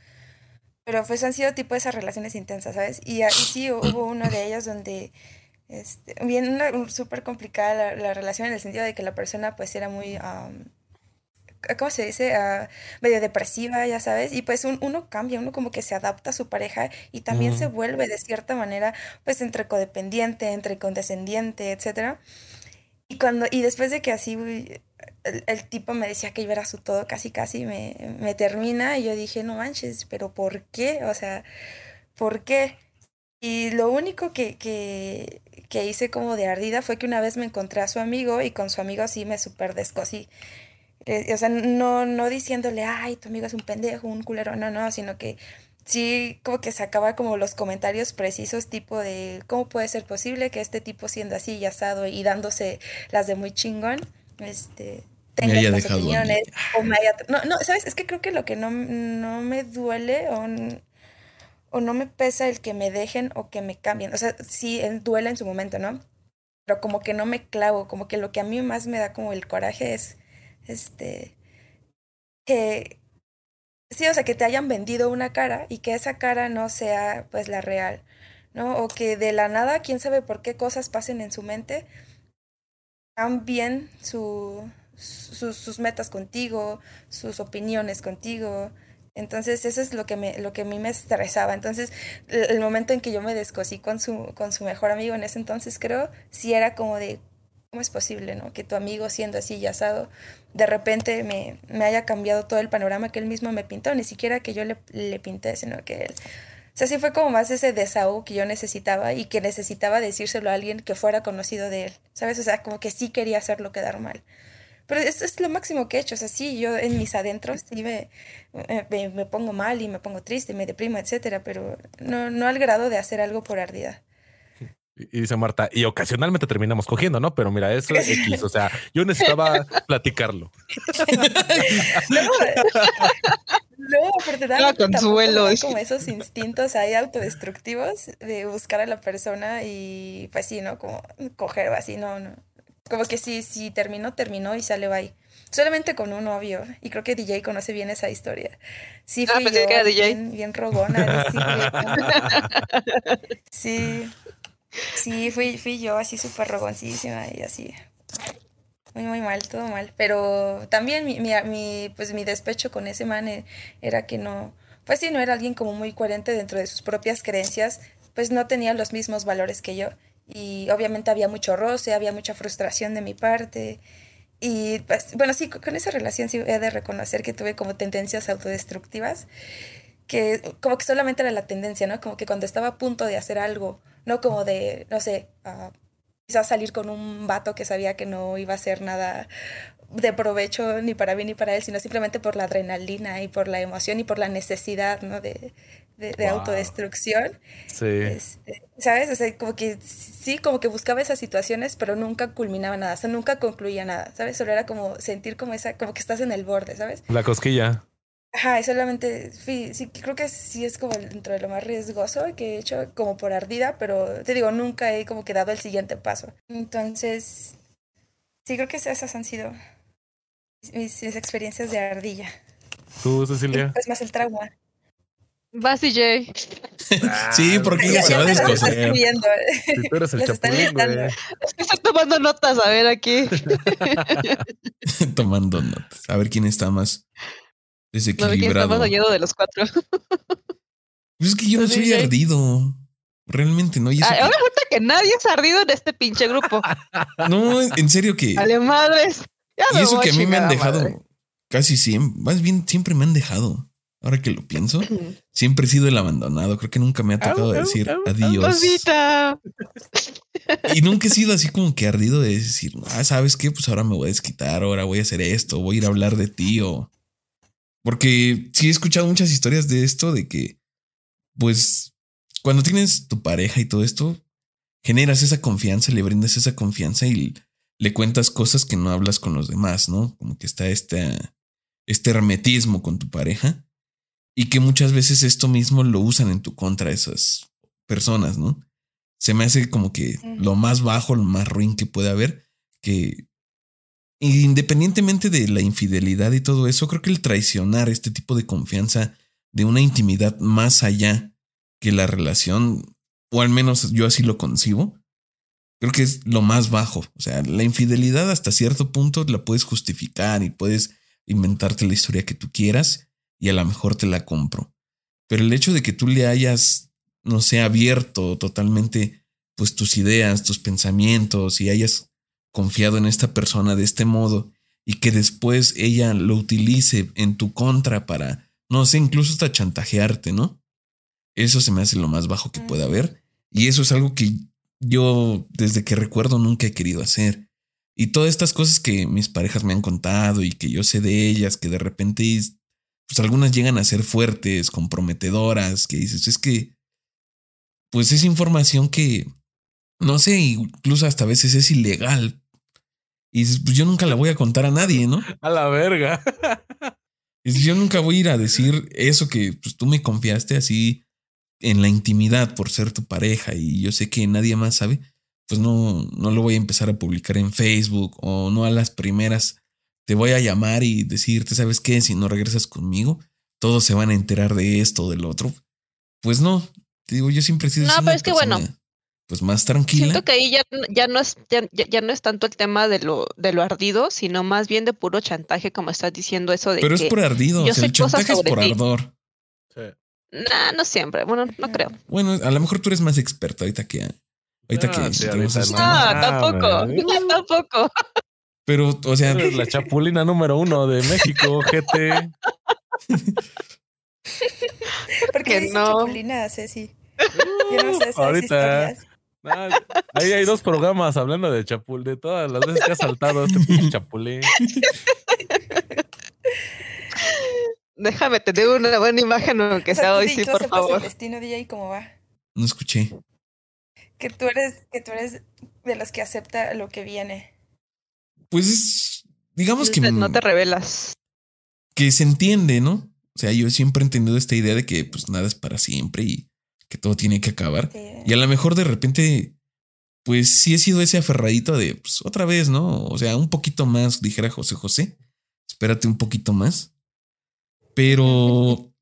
pero pues han sido tipo esas relaciones intensas, ¿sabes? Y, y sí, hubo uno de ellos donde, este, bien, una un- súper complicada la, la relación en el sentido de que la persona pues era muy... am, ¿cómo se dice? Ah, medio depresiva, ya sabes, y pues un- uno cambia, uno como que se adapta a su pareja y también se vuelve de cierta manera, pues entre codependiente, entre condescendiente, etcétera. Y cuando, y después de que así el, tipo me decía que iba a su todo, casi casi me, me termina, y yo dije, no manches, pero ¿por qué? O sea, ¿por qué? Y lo único que, que, que hice como de ardida fue que una vez me encontré a su amigo y con su amigo así me super descosí. Eh, o sea, no, no diciéndole, ay, tu amigo es un pendejo, un culero, no, no, sino que sí como que sacaba como los comentarios precisos tipo de cómo puede ser posible que este tipo siendo así y asado y dándose las de muy chingón, este tenga estas opiniones o me haya, no, no, sabes, es que creo que lo que no, no me duele o, o no me pesa el que me dejen o que me cambien, o sea, sí duele en su momento, ¿no? Pero como que no me clavo, como que lo que a mí más me da como el coraje es este que Sí, o sea, que te hayan vendido una cara y que esa cara no sea pues la real, ¿no? O que de la nada, quién sabe por qué cosas pasen en su mente, cambien su, sus metas contigo, sus opiniones contigo. Entonces eso es lo que, me, lo que a mí me estresaba. Entonces el momento en que yo me descosí con su, con su mejor amigo en ese entonces creo, sí era como de, ¿cómo es posible, no? Que tu amigo siendo así y asado, de repente me, me haya cambiado todo el panorama que él mismo me pintó, ni siquiera que yo le, pinté, sino que él... O sea, sí fue como más ese desahogo que yo necesitaba y que necesitaba decírselo a alguien que fuera conocido de él, ¿sabes? O sea, como que sí quería hacerlo quedar mal. Pero esto es lo máximo que he hecho, o sea, sí, yo en mis adentros sí me, me, pongo mal y me pongo triste, me deprimo, etcétera, pero no, no al grado de hacer algo por ardida. Y dice Marta, y ocasionalmente terminamos cogiendo, ¿no? Pero mira, eso es X, o sea, yo necesitaba platicarlo. no, no, afortunadamente consuelo. como esos instintos ahí autodestructivos de buscar a la persona y pues sí, ¿no? Como coger así, no, no. Como que sí, sí terminó, terminó y sale bye. Solamente con un novio. Y creo que DJ conoce bien esa historia. Sí, ah, fui yo, Bien, bien rogona. sí. Sí, fui, fui yo así súper rogoncísima y así. Muy, muy mal, todo mal. Pero también mi, mi, pues mi despecho con ese man e, era que no, pues sí, no era alguien como muy coherente dentro de sus propias creencias, pues no tenía los mismos valores que yo. Y obviamente había mucho roce, había mucha frustración de mi parte. Y pues, bueno, sí, con esa relación sí he de reconocer que tuve como tendencias autodestructivas, que como que solamente era la tendencia, ¿no? Como que cuando estaba a punto de hacer algo no como de, no sé, uh, quizás salir con un vato que sabía que no iba a ser nada de provecho ni para mí ni para él, sino simplemente por la adrenalina y por la emoción y por la necesidad, ¿no? De, de, autodestrucción. Sí. Este, ¿Sabes? O sea, como que sí, como que buscaba esas situaciones, pero nunca culminaba nada, o sea, nunca concluía nada, ¿sabes? Solo era como sentir como esa, como que estás en el borde, ¿sabes? La cosquilla. Ajá, solamente, sí, creo que sí es como dentro de lo más riesgoso que he hecho como por ardida, pero te digo, nunca he como que dado el siguiente paso. Entonces, sí, creo que esas han sido mis, experiencias de ardilla. ¿Tú, Cecilia? Es más el trauma. Vas, DJ. sí, porque ella se va a descoser. Si tú eres el chapulín, güey. Es que estoy tomando notas, a ver, aquí. tomando notas. A ver quién está más desequilibrado. No, de los cuatro. Pues es que yo no soy ardido. Realmente no. Y eso Ahora resulta que nadie es ardido en este pinche grupo. No, en serio que. Dale madres. y eso que a mí me han dejado casi siempre, más bien siempre me han dejado. Ahora que lo pienso, siempre he sido el abandonado. Creo que nunca me ha tocado decir adiós. Y nunca he sido así como que ardido de decir, ah, ¿sabes qué? Pues ahora me voy a desquitar, ahora voy a hacer esto, voy a ir a hablar de ti o porque sí he escuchado muchas historias de esto, de que, pues, cuando tienes tu pareja y todo esto, generas esa confianza, le brindas esa confianza y le cuentas cosas que no hablas con los demás, ¿no? Como que está este, este hermetismo con tu pareja y que muchas veces esto mismo lo usan en tu contra esas personas, ¿no? Se me hace como que lo más bajo, lo más ruin que puede haber, que independientemente de la infidelidad y todo eso, creo que el traicionar este tipo de confianza de una intimidad más allá que la relación, o al menos yo así lo concibo, creo que es lo más bajo. O sea, la infidelidad hasta cierto punto la puedes justificar y puedes inventarte la historia que tú quieras y a lo mejor te la compro. Pero el hecho de que tú le hayas, no sé, abierto totalmente pues tus ideas, tus pensamientos y hayas confiado en esta persona de este modo y que después ella lo utilice en tu contra para, no sé, incluso hasta chantajearte, ¿no? Eso se me hace lo más bajo que puede haber. Y eso es algo que yo desde que recuerdo nunca he querido hacer. Y todas estas cosas que mis parejas me han contado y que yo sé de ellas, que de repente, pues algunas llegan a ser fuertes, comprometedoras, que dices, es que, pues es información que, no sé, incluso hasta a veces es ilegal. Y dices, pues yo nunca la voy a contar a nadie, ¿no? A la verga. Y yo nunca voy a ir a decir eso que pues, tú me confiaste así en la intimidad por ser tu pareja y yo sé que nadie más sabe pues no, no lo voy a empezar a publicar en Facebook o no a las primeras. Te voy a llamar y decirte, ¿sabes qué? Si no regresas conmigo, todos se van a enterar de esto o del otro. Pues no, te digo, yo siempre he sido... No, pero es que bueno. Pues más tranquila. Siento que ahí ya, ya no es, ya, no es tanto el tema de lo, de lo ardido, sino más bien de puro chantaje, como estás diciendo eso de Pero es por ardido, el chantaje es por ardor. Sí. Nah, no siempre, bueno, no creo. Bueno, a lo mejor tú eres más experta ahorita que, Ahorita que. no, tampoco. tampoco. Pero, o sea. La chapulina número uno de México, GT. ¿Por qué no? chapulina, Ceci? Yo no sé Ahorita. Ahí hay dos programas hablando de chapul, de todas las veces que ha saltado este chapulín. Déjame tener una buena imagen aunque sea hoy, sí, por favor. El destino de cómo va? No escuché que tú eres, que tú eres de los que acepta lo que viene. Pues digamos que no te revelas. Que se entiende, ¿no? O sea, yo siempre he entendido esta idea de que pues nada es para siempre y que todo tiene que acabar. Y a lo mejor de repente, pues sí he sido ese aferradito de pues otra vez, ¿no? O sea, un poquito más, dijera José José. Espérate un poquito más. Pero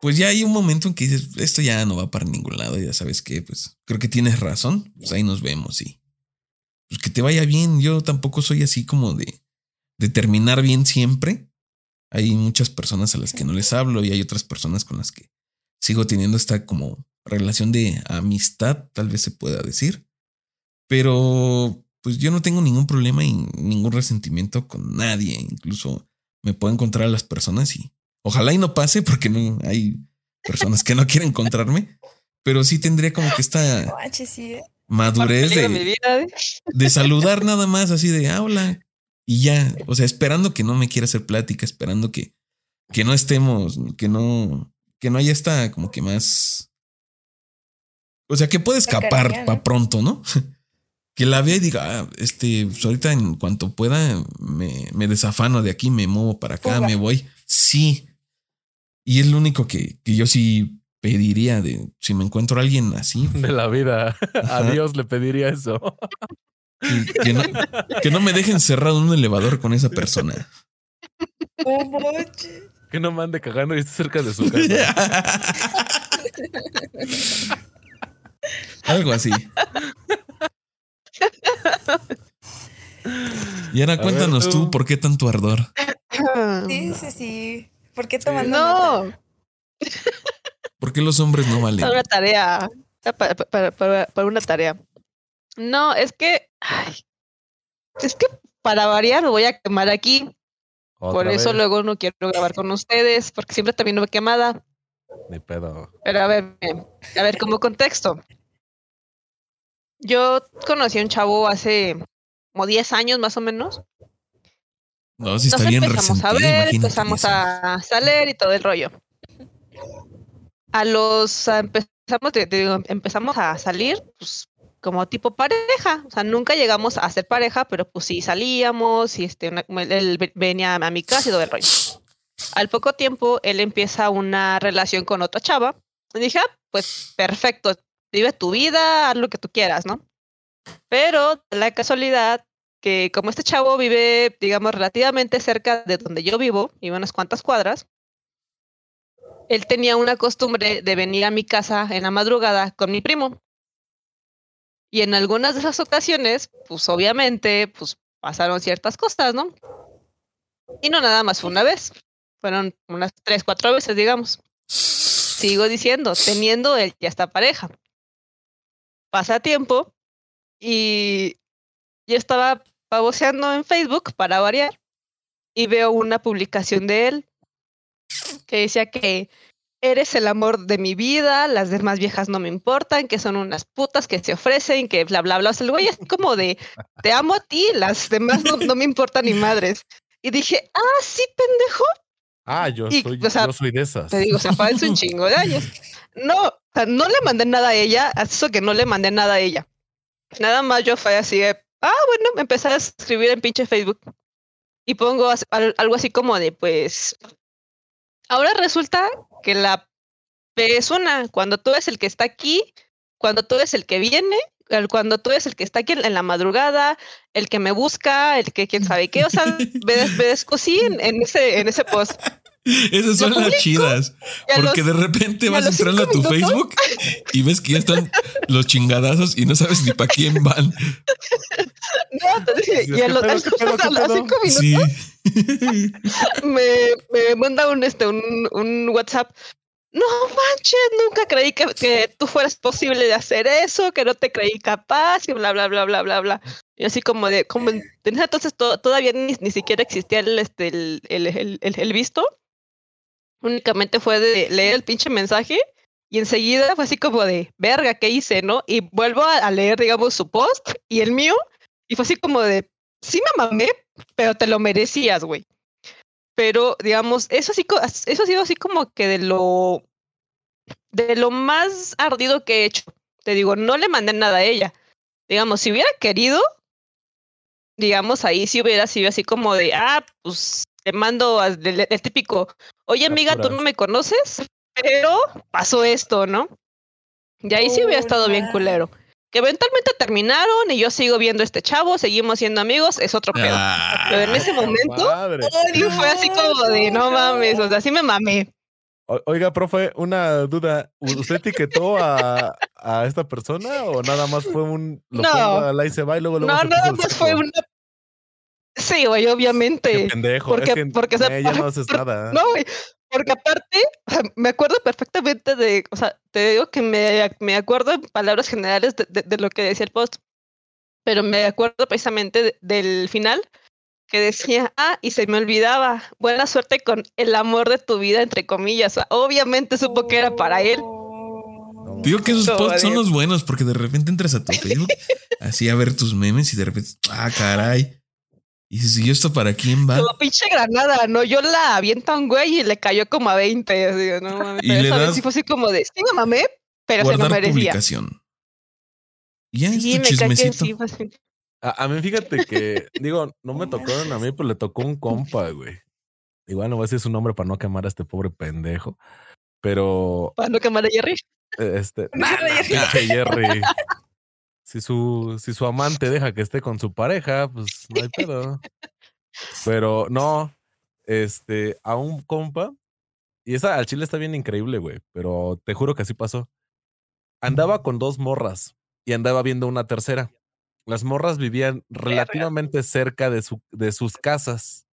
pues ya hay un momento en que dices, esto ya no va para ningún lado, ya sabes que, pues creo que tienes razón, pues ahí nos vemos y pues que te vaya bien. Yo tampoco soy así como de, de terminar bien siempre. Hay muchas personas a las que no les hablo y hay otras personas con las que sigo teniendo esta como relación de amistad, tal vez se pueda decir. Pero pues yo no tengo ningún problema y ningún resentimiento con nadie. Incluso me puedo encontrar a las personas y Ojalá y no pase porque no hay personas que no quieren encontrarme, pero sí tendría como que esta eh. madurez de, ¿eh? de saludar nada más así de ah, hola y ya, o sea, esperando que no me quiera hacer plática, esperando que, que no estemos, que no, que no haya esta como que más, o sea, que puede escapar para pronto, ¿no? que la vea y diga, ah, este, pues ahorita en cuanto pueda me, me desafano de aquí, me muevo para acá, me voy. Sí, y es lo único que, que yo sí pediría de si me encuentro a alguien así. De la vida. A Dios le pediría eso. Que, no, me dejen cerrado en un elevador con esa persona. Que no me ande cagando y esté cerca de su casa. Algo así. Y ahora cuéntanos tú. por qué tanto ardor. Sí, sí, sí. ¿Por qué tomando No. ¿Por qué los hombres no valen? Para una tarea. Para, una tarea. No, es que. es que para variar me voy a quemar aquí. Por eso luego no quiero grabar con ustedes, porque siempre también no me quemada. Ni pedo. Pero a ver, a ver, como contexto. Yo conocí a un chavo hace como 10 años más o menos. No, si está bien empezamos a ver, empezamos a salir y todo el rollo. A los empezamos, empezamos a salir, pues como tipo pareja, o sea, nunca llegamos a ser pareja, pero pues sí salíamos y este, él venía a mi casa y todo el rollo. Al poco tiempo, él empieza una relación con otra chava. Y dije, ah, pues perfecto, vive tu vida, haz lo que tú quieras, ¿no? Pero la casualidad que como este chavo vive, digamos, relativamente cerca de donde yo vivo, y unas cuantas cuadras, él tenía una costumbre de venir a mi casa en la madrugada con mi primo. Y en algunas de esas ocasiones, pues obviamente, pues pasaron ciertas cosas, ¿no? Y no nada más fue una vez, fueron unas tres, cuatro veces, digamos. Sigo diciendo, teniendo él ya esta pareja. Pasa tiempo y yo estaba pavoseando en Facebook para variar y veo una publicación de él que decía que eres el amor de mi vida, las demás viejas no me importan, que son unas putas que se ofrecen, que bla, bla, bla. O sea, el güey es como de, te amo a ti, las demás no, no me importan ni madres. Y dije, ah, sí, pendejo. Ah, yo, Y, soy, o sea, yo soy de esas. Te digo, o parece un chingo de años. No, o sea, no le mandé nada a ella, eso que no le mandé nada a ella. Nada más yo fue así de, ah, bueno, me empecé a escribir en pinche Facebook. Y pongo algo así como de, pues, ahora resulta que la P es una, cuando tú eres el que está aquí, cuando tú eres el que viene, cuando tú eres el que está aquí en, en la madrugada, el que me busca, el que quién sabe qué, o sea, me, me descosí en, en ese, en ese post. Esas son las chidas. A Porque los- de repente a vas los entrando a tu minutos- Facebook y ves que ya están los chingadazos y no sabes ni para quién van. No, te dije, Dices, y a ¿qué los, pedo, a pedo, los- a cinco minutos Sí. me, me manda un, este, un, un WhatsApp. No manches, nunca creí que, que tú fueras posible de hacer eso, que no te creí capaz y bla, bla, bla, bla, bla, bla. Y así como de, como en, entonces to- todavía ni, ni siquiera existía el, este, el, el, el, el- el visto. Únicamente fue de leer el pinche mensaje y enseguida fue así como de, verga, ¿qué hice, no? Y vuelvo a, leer, digamos, su post y el mío y fue así como de, sí me mamé, pero te lo merecías, güey pero digamos, eso sí, eso ha sido así como que de lo de lo más ardido que he hecho. Te digo, no le mandé nada a ella. Digamos, si hubiera querido, digamos, ahí sí hubiera sido así como de, ah, pues te mando el, el típico, oye amiga, tú no me conoces, pero pasó esto, ¿no? Y ahí sí hubiera estado bien culero. Que eventualmente terminaron y yo sigo viendo a este chavo, seguimos siendo amigos, es otro pedo. Ah, Pero en ese momento, Madre. sí fue así como de, no mames, o sea, sí me mamé. O- Oiga, profe, una duda. ¿Usted etiquetó a, a esta persona o nada más fue un lo No. pongo se va y luego luego No, nada más fue una. Sí, güey, Qué obviamente. pendejo. porque- es que porque se- ella no haces nada. No, güey, porque aparte, o sea, me acuerdo perfectamente de, o sea, te digo que me, me acuerdo en palabras generales de, de- de lo que decía el post, pero me acuerdo precisamente de- del final que decía, ah, y se me olvidaba, buena suerte con el amor de tu vida, entre comillas. O sea, obviamente supo que era para él. Digo que esos No, posts son los buenos porque de repente entras a tu Facebook así a ver tus memes y de repente, ah, caray. Y dices, ¿y esto para quién va? Como pinche granada, ¿no? Yo la aviento a un güey y le cayó como a 20. así, no mames, Y pero le esa vez das sí fue así como de, sí me mamé, pero se lo Guardar merecía. publicación. Y ya Sí, es tu me cae sí, así. A, a mí, fíjate que, digo, no me tocaron a mí, pero le tocó un compa, güey. Igual no voy a decir su nombre para no quemar a este pobre pendejo. Pero, Para no quemar a Jerry. eh, este, pinche Jerry. Si su, si su amante deja que esté con su pareja, pues no hay pedo. Pero no, este, a un compa, y esa al chile está bien increíble, güey, pero te juro que así pasó. Andaba con dos morras y andaba viendo una tercera. Las morras vivían relativamente cerca de, su, de sus casas.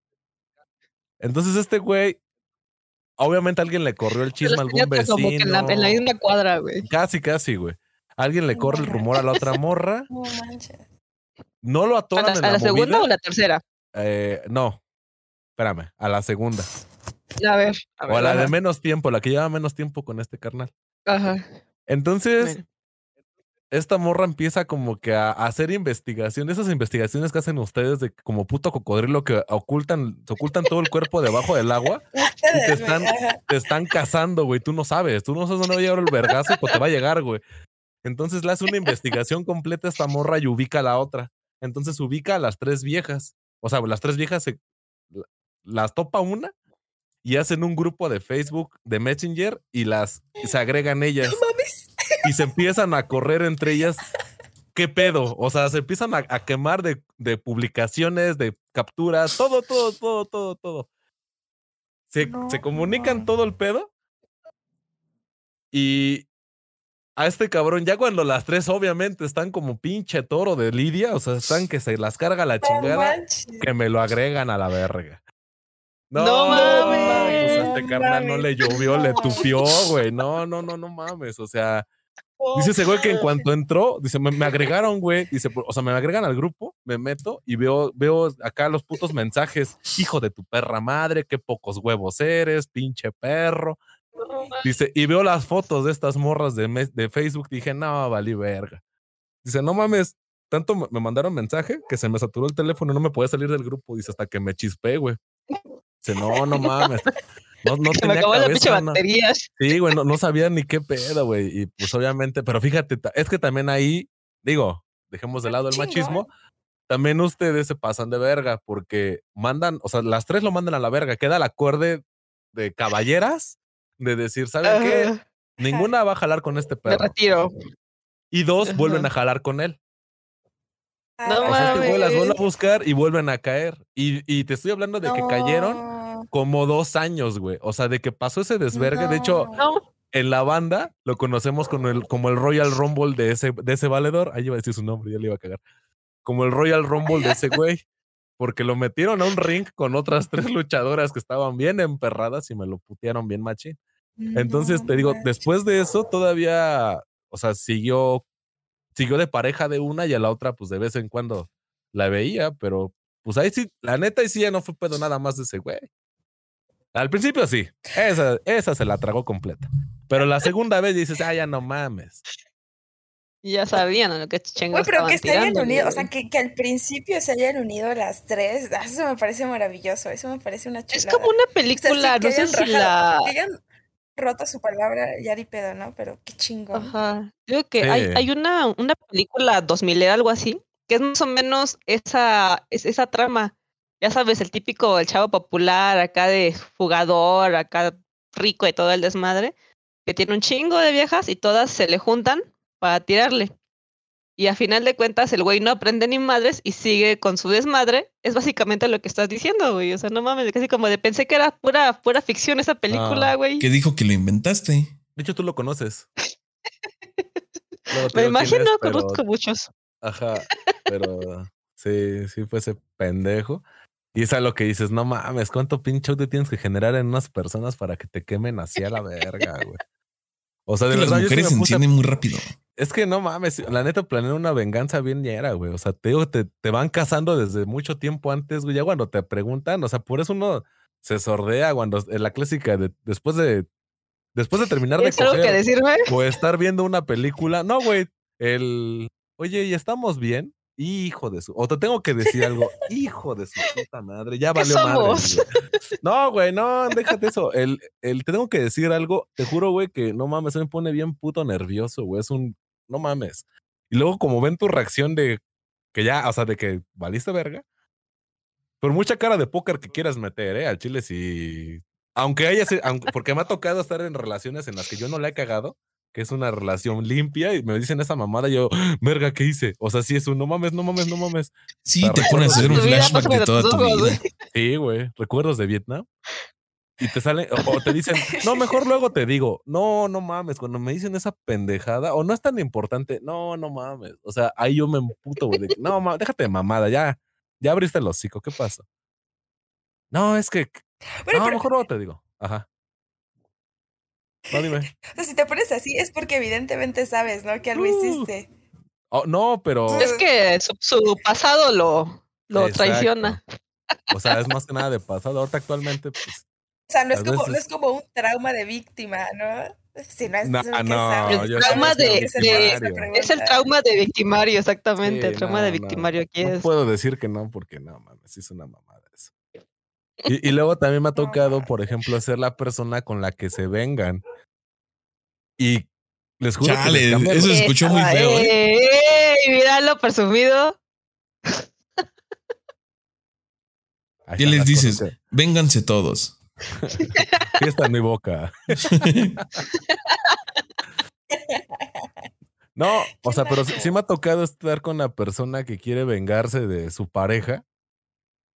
Entonces este güey, obviamente alguien le corrió el chisme a algún como que en la, en la vecino. misma cuadra, güey. Casi, casi, güey. Alguien le corre el rumor a la otra morra. No manches. No lo ¿A atoran la, en a la, la segunda o la tercera? Eh, no, espérame, a la segunda. A ver. A ver O a la de menos tiempo, la que lleva menos tiempo con este carnal. ajá. Entonces, esta morra empieza como que a, a hacer investigación, esas investigaciones que hacen ustedes de como puto cocodrilo que ocultan, se ocultan todo el cuerpo debajo del agua, están- ajá. te están cazando, güey, tú no sabes, tú no sabes dónde va a llegar el vergazo, pues te va a llegar, güey. Entonces le hace una investigación completa a esta morra y ubica a la otra. Entonces ubica a las tres viejas. O sea, las tres viejas se, las topa una y hacen un grupo de Facebook, de Messenger y las y se agregan ellas No mames. y se empiezan a correr entre ellas. ¿Qué pedo? O sea, se empiezan a, a quemar de, de publicaciones, de capturas, todo, todo, todo, todo, todo. Se, No, se comunican no. todo el pedo. Y a este cabrón, ya cuando las tres obviamente están como pinche toro de Lidia, o sea, están que se las carga la chingada, que me lo agregan a la verga. No mames, pues a este carnal no le llovió, le tupió, güey. No, no, no, no mames. O sea, Dice ese güey que en cuanto entró, dice, me, agregaron, güey. Dice, o sea, me agregan al grupo, me meto y veo, veo acá los putos mensajes. Hijo de tu perra madre, qué pocos huevos eres, pinche perro. Dice, y veo las fotos de estas morras de, de Facebook. Dije, no, valí verga. Dice, no mames, tanto me mandaron mensaje que se me saturó el teléfono, no me podía salir del grupo. Dice, hasta que me chispé, güey. Dice, no, no mames. No, no tenía me cabeza, la baterías. Sí, güey, no, sabía ni qué pedo, güey. Y pues obviamente, pero fíjate, es que también ahí, digo, dejemos de lado el machismo, también ustedes se pasan de verga porque mandan, o sea, las tres lo mandan a la verga. Queda el acuerde de caballeras de decir, ¿saben qué? Ninguna va a jalar con este perro. Me retiro. Y dos vuelven a jalar con él. No o sea, este las vuelven a buscar y vuelven a caer. Y, y te estoy hablando de que cayeron como dos años, güey. O sea, de que pasó ese desvergue. De hecho, en la banda lo conocemos como el, como el Royal Rumble de ese, de ese valedor. Ahí iba a decir su nombre, ya le iba a cagar. Como el Royal Rumble de ese güey. Porque lo metieron a un ring con otras tres luchadoras que estaban bien emperradas y me lo putearon bien machín. Entonces te digo, después de eso todavía, o sea, siguió siguió de pareja de una y a la otra, pues de vez en cuando la veía, pero pues ahí sí, la neta, y sí ya no fue pedo nada más de ese güey. Al principio sí, esa, esa se la tragó completa. Pero la segunda vez dices, ah, ya no mames. Ya sabían lo que chingos pero que se hayan unido, o sea, que, que, al principio se hayan unido las tres, eso me parece maravilloso, eso me parece una chulada. Es como una película, no sé si la rota su palabra, ya ni pedo, ¿no? Pero qué chingón. Ajá. Digo que hay, hay una, una película 2000 algo así, que es más o menos esa, esa trama. Ya sabes, el típico, el chavo popular, acá de jugador, acá rico y todo el desmadre, que tiene un chingo de viejas y todas se le juntan para tirarle. Y a final de cuentas, el güey no aprende ni madres y sigue con su desmadre. Es básicamente lo que estás diciendo, güey. O sea, no mames, casi como de pensé que era pura, pura ficción esa película, ah, güey. ¿Qué dijo que lo inventaste? De hecho, tú lo conoces. Me imagino, conozco muchos. Ajá, pero sí, sí fue ese pendejo. Y es a lo que dices, no mames, ¿cuánto pinche te tienes que generar en unas personas para que te quemen así a la verga, güey? O sea, de las mujeres se encienden muy rápido. Es que no mames, la neta planean una venganza bien ñera, güey. O sea, te, te, te van cazando desde mucho tiempo antes, güey. Ya cuando te preguntan, o sea, por eso uno se sordea cuando en la clásica de después de después de terminar de coger que decirme? o estar viendo una película. No, güey, el oye, ¿y estamos bien? Hijo de su. O te tengo que decir algo. Hijo de su puta madre. Ya valió madre. No, güey, no, déjate eso. El, el, te tengo que decir algo. Te juro, güey, que no mames, me pone bien puto nervioso, güey. Es un no mames. Y luego como ven tu reacción de que ya, o sea, de que valiste verga. Por mucha cara de póker que quieras meter, ¿eh? Al chile sí. Aunque haya sido, porque me ha tocado estar en relaciones en las que yo no le he cagado, que es una relación limpia, y me dicen esa mamada, yo, verga, ¿qué hice? O sea, sí es un no mames, no mames, no mames. Sí, te pones a hacer un flashback de toda tu vida. Sí, güey. Recuerdos de Vietnam y te salen, o te dicen, no, mejor luego te digo, no, no mames, cuando me dicen esa pendejada, o no es tan importante, no, no mames. O sea, ahí yo me emputo, güey, no, déjate de mamada, ya, ya abriste el hocico, ¿qué pasa? No, es que, no, mejor luego te digo, ajá. No, dime. O sea, si te pones así es porque evidentemente sabes, ¿no? Que algo uh. hiciste. Oh, no, pero. Es que su, pasado lo, lo traiciona. O sea, es más que nada de pasado. Ahorita actualmente, pues, o sea, no es, como, no es como un trauma de víctima, ¿no? Si no es no, no, el trauma de, es, el trauma de victimario, exactamente. el trauma de victimario aquí no puedo decir que no, porque no, mames, es una mamada. Y, y, luego también me ha tocado, por ejemplo, ser la persona con la que se vengan. Y les juro que eso se escuchó muy feo, ¿eh? ¡Ey! Míralo, presumido. ¿Qué les dices? Vénganse todos. está en mi boca. No, o sea, pero sí, me ha tocado estar con la persona que quiere vengarse de su pareja.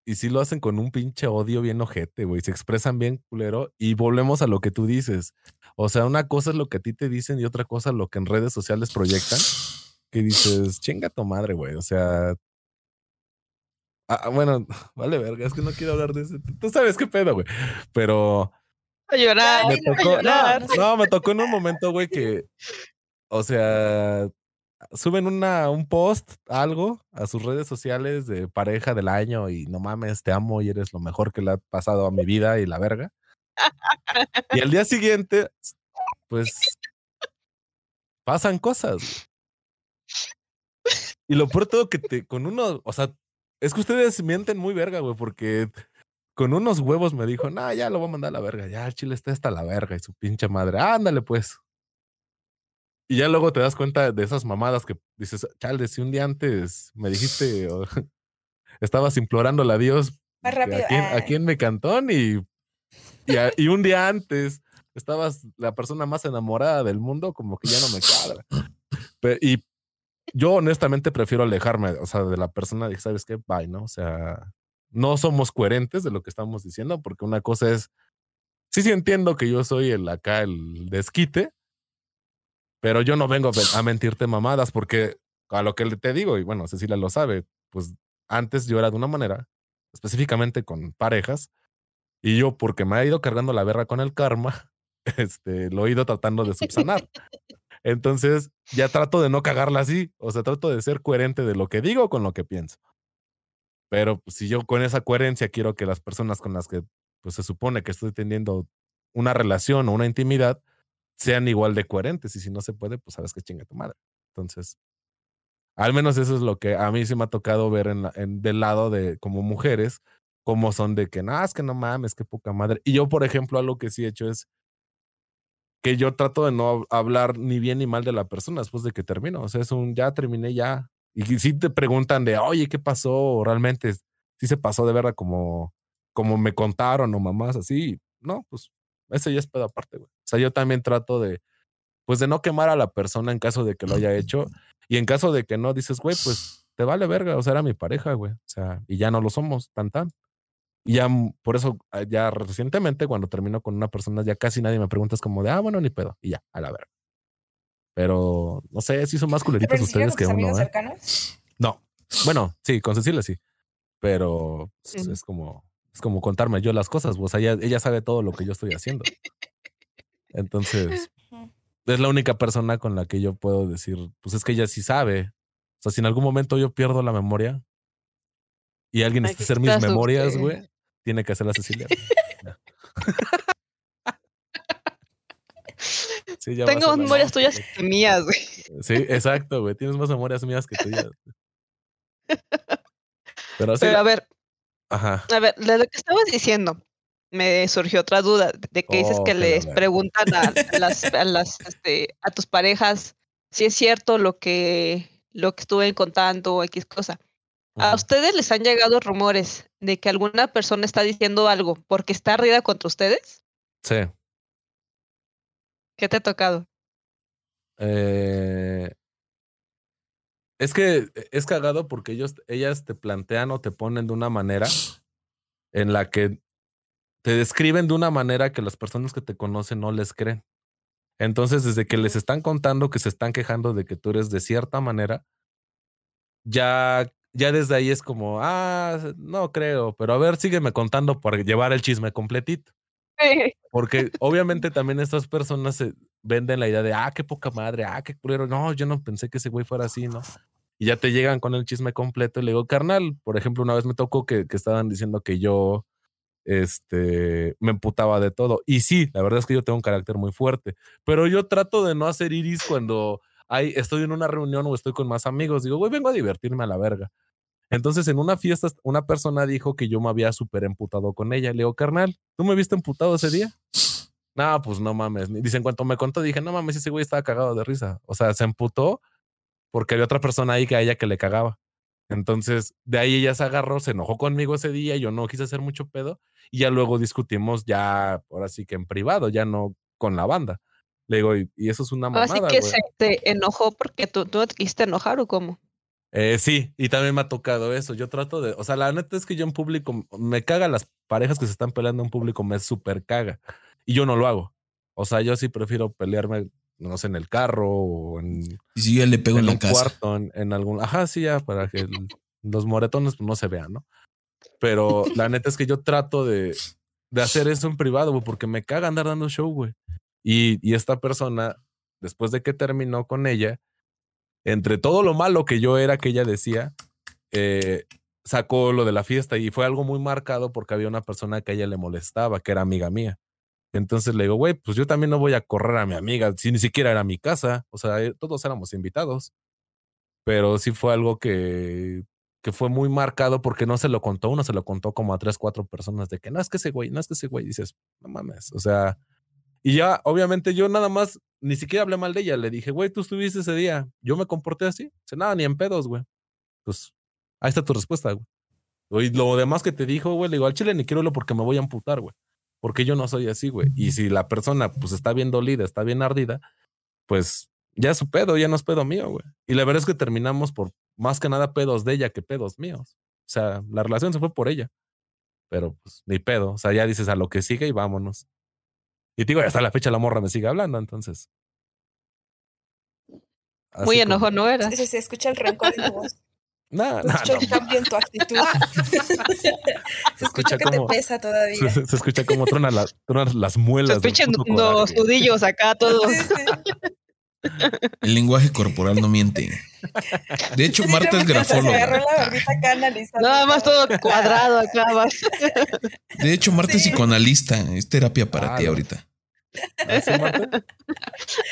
Y sí lo hacen con un pinche odio bien ojete, güey. Se expresan bien culero. Y volvemos a lo que tú dices. O sea, una cosa es lo que a ti te dicen y otra cosa lo que en redes sociales proyectan. Que dices, chinga tu madre, güey. O sea, Ah, bueno, vale, verga, es que no quiero hablar de eso. Tú sabes qué pedo, güey. Pero. A llorar. Me tocó, No, me tocó en un momento, güey, que o sea, suben una, un post, algo, a sus redes sociales de pareja del año y no mames, te amo y eres lo mejor que le ha pasado a mi vida y la verga. Y al día siguiente, pues pasan cosas. Y lo peor todo que te, con uno, o sea, es que ustedes mienten muy verga, güey, porque con unos huevos me dijo, nah, ya lo voy a mandar a la verga, ya el chile está hasta la verga y su pinche madre, ándale pues. Y ya luego te das cuenta de esas mamadas que dices, chale, si un día antes me dijiste, estabas implorándole a Dios Aquí, en mi cantón y, y, un día antes estabas la persona más enamorada del mundo, como que ya no me cuadra. y yo honestamente prefiero alejarme, o sea, de la persona de, ¿sabes qué? Bye, ¿no? O sea, no somos coherentes de lo que estamos diciendo, porque una cosa es, sí, sí entiendo que yo soy el acá, el desquite, pero yo no vengo a mentirte mamadas porque a lo que te digo, y bueno, Cecilia lo sabe, pues antes yo era de una manera, específicamente con parejas, y yo porque me ha ido cargando la verga con el karma, este, lo he ido tratando de subsanar. Entonces, ya trato de no cagarla así, o sea, trato de ser coherente de lo que digo con lo que pienso. Pero pues, si yo con esa coherencia quiero que las personas con las que pues se supone que estoy teniendo una relación o una intimidad, sean igual de coherentes y si no se puede, pues sabes que chinga tu madre. Entonces, al menos eso es lo que a mí sí me ha tocado ver en, en del lado de como mujeres, como son de que, no, es que no mames, qué poca madre. Y yo, por ejemplo, algo que sí he hecho es que yo trato de no hablar ni bien ni mal de la persona después de que termino. O sea, es un ya terminé ya. Y si te preguntan de, oye, ¿qué pasó? Realmente, si se pasó de verdad como, como me contaron o mamás así. No, pues eso ya es pedo aparte, güey. O sea, yo también trato de, pues de no quemar a la persona en caso de que lo haya hecho. Y en caso de que no, dices, güey, pues te vale verga, o sea, era mi pareja, güey. O sea, y ya no lo somos, tan tan. Y ya por eso, ah, ya recientemente, cuando termino con una persona, ya casi nadie me pregunta, es como de, ah, bueno, ni pedo. Y ya, a la verga. Pero no sé si son más culeritos ustedes que uno. ¿eh? No. Bueno, sí, con Cecilia sí. Pero es como, es como contarme yo las cosas, o sea, ella, ella sabe todo lo que yo estoy haciendo. Entonces, es la única persona con la que yo puedo decir, pues es que ella sí sabe. O sea, si en algún momento yo pierdo la memoria y alguien necesita hacer mis memorias, güey, tiene que hacer la Cecilia. Tengo memorias tuyas que mías, güey. Sí, exacto, güey. Tienes más memorias mías que tuyas. Pero, Pero a ver, Ajá. A ver, de lo que estabas diciendo, me surgió otra duda, de que dices que les preguntan a, las, a, las, este, a tus parejas si es cierto lo que, lo que estuve contando o X cosa. ¿A ustedes les han llegado rumores de que alguna persona está diciendo algo porque está arriba contra ustedes? Sí. ¿Qué te ha tocado? Eh, es que e, es cagado porque ellos, ellas te plantean o te ponen de una manera en la que te describen de una manera que las personas que te conocen no les creen. Entonces, desde que les están contando que se están quejando de que tú eres de cierta manera, ya, ya desde ahí es como, ah, no creo, pero a ver, sígueme contando para llevar el chisme completito. Porque obviamente también estas personas se venden la idea de, ah, qué poca madre, ah, qué culero. No, yo no pensé que ese güey fuera así, ¿no? Y ya te llegan con el chisme completo y le digo, carnal, por ejemplo, una vez me tocó que, que estaban diciendo que yo este, me emputaba de todo. Y sí, la verdad es que yo tengo un carácter muy fuerte, pero yo trato de no hacer iris cuando hay, estoy en una reunión o estoy con más amigos. Digo, güey, vengo a divertirme a la verga. Entonces, en una fiesta, una persona dijo que yo me había súper emputado con ella. Le digo, carnal, ¿tú me viste emputado ese día? No, pues no mames. Dice, en cuanto me contó, dije, no mames, ese güey estaba cagado de risa. O sea, se emputó porque había otra persona ahí que a ella que le cagaba. Entonces, de ahí ella se agarró, se enojó conmigo ese día, yo no quise hacer mucho pedo y ya luego discutimos ya, ahora sí que en privado, ya no con la banda. Le digo, y, eso es una mamada, Así que se te enojó porque tú, tú te quisiste enojar o cómo? Eh, sí, y también me ha tocado eso. Yo trato de, o sea, la neta es que yo en público me caga las parejas que se están peleando en público, me súper caga. Y yo no lo hago. O sea, yo sí prefiero pelearme, no sé, en el carro o en. Y si yo le pego en, la casa. cuarto, en, algún. Ajá, sí, ya, para que los moretones pues, no se vean, ¿no? Pero la neta es que yo trato de, de hacer eso en privado, güey, porque me caga andar dando show, güey. Y, y esta persona después de que terminó con ella, entre todo lo malo que yo era que ella decía, eh, sacó lo de la fiesta y fue algo muy marcado porque había una persona que a ella le molestaba, que era amiga mía. Entonces le digo, güey, pues yo también no voy a correr a mi amiga, si ni siquiera era mi casa, o sea, eh, todos éramos invitados. Pero sí fue algo que, que fue muy marcado porque no se lo contó uno, se lo contó como a tres, cuatro personas de que no es que ese güey, no es que ese güey, dices, no mames, o sea, y ya, obviamente, yo nada más, ni siquiera hablé mal de ella. Le dije, güey, tú estuviste ese día. Yo me comporté así. Dice, nada, ni en pedos, güey. Pues, ahí está tu respuesta, güey. Y lo demás que te dijo, güey, le digo, al chile ni quiero lo porque me voy a amputar, güey. Porque yo no soy así, güey. Y si la persona, pues, está bien dolida, está bien ardida, pues, ya es su pedo, ya no es pedo mío, güey. Y la verdad es que terminamos por más que nada pedos de ella que pedos míos. O sea, la relación se fue por ella. Pero, pues, ni pedo. O sea, ya dices a lo que sigue y vámonos. Y digo, hasta la fecha la morra me sigue hablando, entonces. Muy enojo no era. Sí, se escucha el rencor en tu voz. No, no, escucha el cambio en tu actitud. se, escucha, como, te pesa todavía. Se, escucha como tronan, las muelas. Se escuchan los nudillos acá todos. El lenguaje corporal no miente. De hecho, Marta es grafóloga. Nada más todo cuadrado acá. De hecho, Marta es psicoanalista. Es terapia para ti ahorita.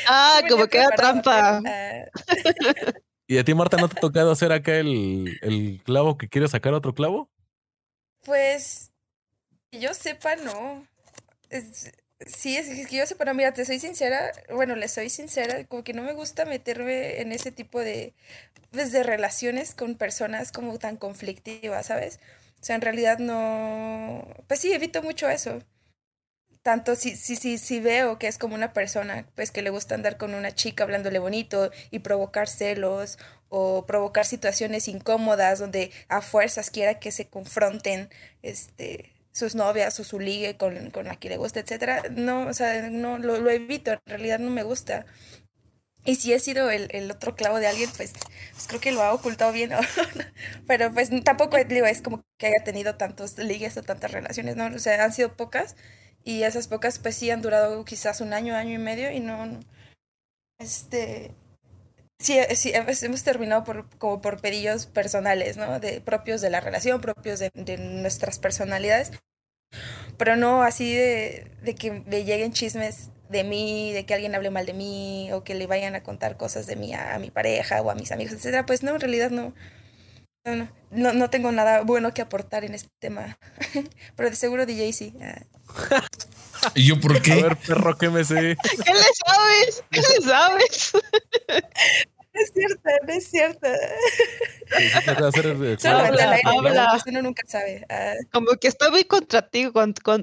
ah, como queda trampa. ¿Y a ti, Marta, no te ha tocado hacer acá el, el clavo que quiere sacar otro clavo? Pues, que yo sepa, no. Sí, es que yo sé, pero mira, te soy sincera, bueno, le soy sincera, como que no me gusta meterme en ese tipo de, pues, de relaciones con personas como tan conflictivas, ¿sabes? O sea, en realidad no, pues sí, evito mucho eso. Tanto si, si, si, si veo que es como una persona, pues que le gusta andar con una chica hablándole bonito y provocar celos o provocar situaciones incómodas donde a fuerzas quiera que se confronten, este, sus novias o su ligue con, con la que le gusta, etcétera, no, o sea, no, lo, evito, en realidad no me gusta. Y si he sido el, el otro clavo de alguien, pues, pues, creo que lo ha ocultado bien, pero pues tampoco es como que haya tenido tantos ligues o tantas relaciones, ¿no? O sea, han sido pocas y esas pocas pues sí han durado quizás un año, año y medio y no, no este, Sí, eh, sí, hemos terminado por, como por pedillos personales, ¿no? De, propios de la relación, propios de, nuestras personalidades. Pero no así de, de, que me lleguen chismes de mí, de que alguien hable mal de mí, o que le vayan a contar cosas de mí a, mi pareja o a mis amigos, etcétera. Pues no, en realidad no. No, no, no tengo nada bueno que aportar en este tema. Pero de seguro DJ sí. ¿Y yo por qué? A ver, perro, ¿qué me sé? ¿Qué le sabes? ¿Qué le sabes? No es cierto, no es cierto. habla, habla. Uno nunca sabe. Ah. Como que está muy contra ti,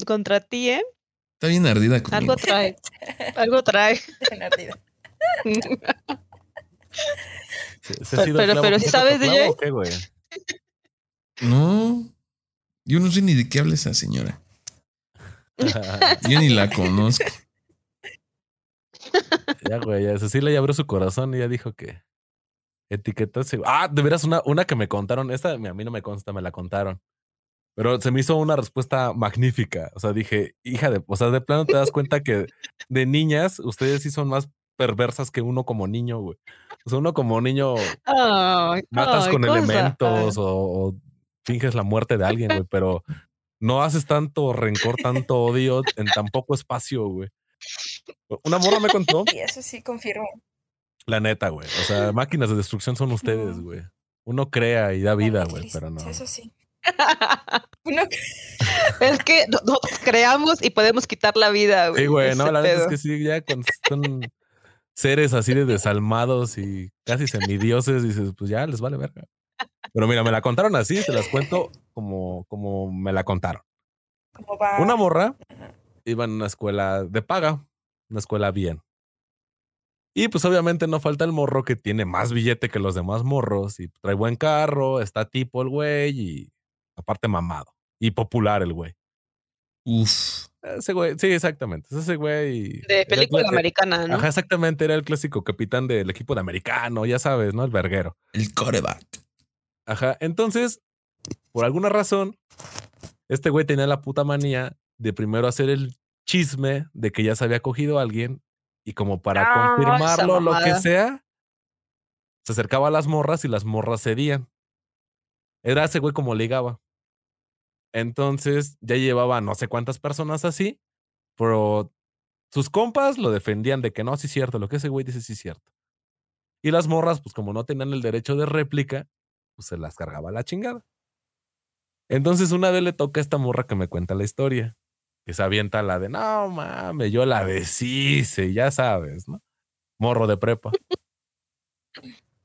contra ti, ¿eh? Está bien ardida conmigo. Algo trae. Algo trae. Bien ardida. pero, pero, si sabes de ella. No. Yo no sé ni de qué habla esa señora. Yo ni la conozco. Ya, güey, ya Cecilia ya abrió su corazón y ya dijo que etiquetase. Ah, de veras, una, una que me contaron. Esta a mí no me consta, me la contaron. Pero se me hizo una respuesta magnífica. O sea, dije, hija de, o sea, de plano te das cuenta que de niñas, ustedes sí son más perversas que uno como niño, güey. O sea, uno como niño matas con elementos o, o, finges la muerte de alguien, güey, pero no haces tanto rencor, tanto odio en tan poco espacio, güey. Una morra me contó. Y eso sí confirmo. La neta, güey. O sea, máquinas de destrucción son ustedes, güey. Uno crea y da vida, güey, pero no. Eso sí. es que nosotros creamos y podemos quitar la vida, güey. Sí, güey, no, la neta es que sí, ya cuando son seres así de desalmados y casi semidioses, dices, pues ya les vale verga. Pero mira, me la contaron así, te las cuento como, como me la contaron. Una morra iba en una escuela de paga, una escuela bien. Y pues obviamente no falta el morro que tiene más billete que los demás morros y trae buen carro, está tipo el güey y aparte mamado y popular el güey. Uf. Ese güey, sí, exactamente. Ese güey. De película americana, ¿no? Ajá, exactamente. Era el clásico capitán del equipo de americano, ya sabes, ¿no? El verguero. El coreback. Ajá. Entonces, por alguna razón, este güey tenía la puta manía de primero hacer el chisme de que ya se había cogido a alguien Y como para confirmarlo, lo que sea, se acercaba a las morras y las morras cedían. Era ese güey como ligaba. Entonces ya llevaba no sé cuántas personas así, pero sus compas lo defendían de que no, sí es cierto, lo que ese güey dice sí es cierto. Y las morras, pues como no tenían el derecho de réplica, pues se las cargaba la chingada. Entonces una vez le toca a esta morra que me cuenta la historia, que se avienta la de, no mames, yo la deshice, ya sabes, ¿no? Morro de prepa.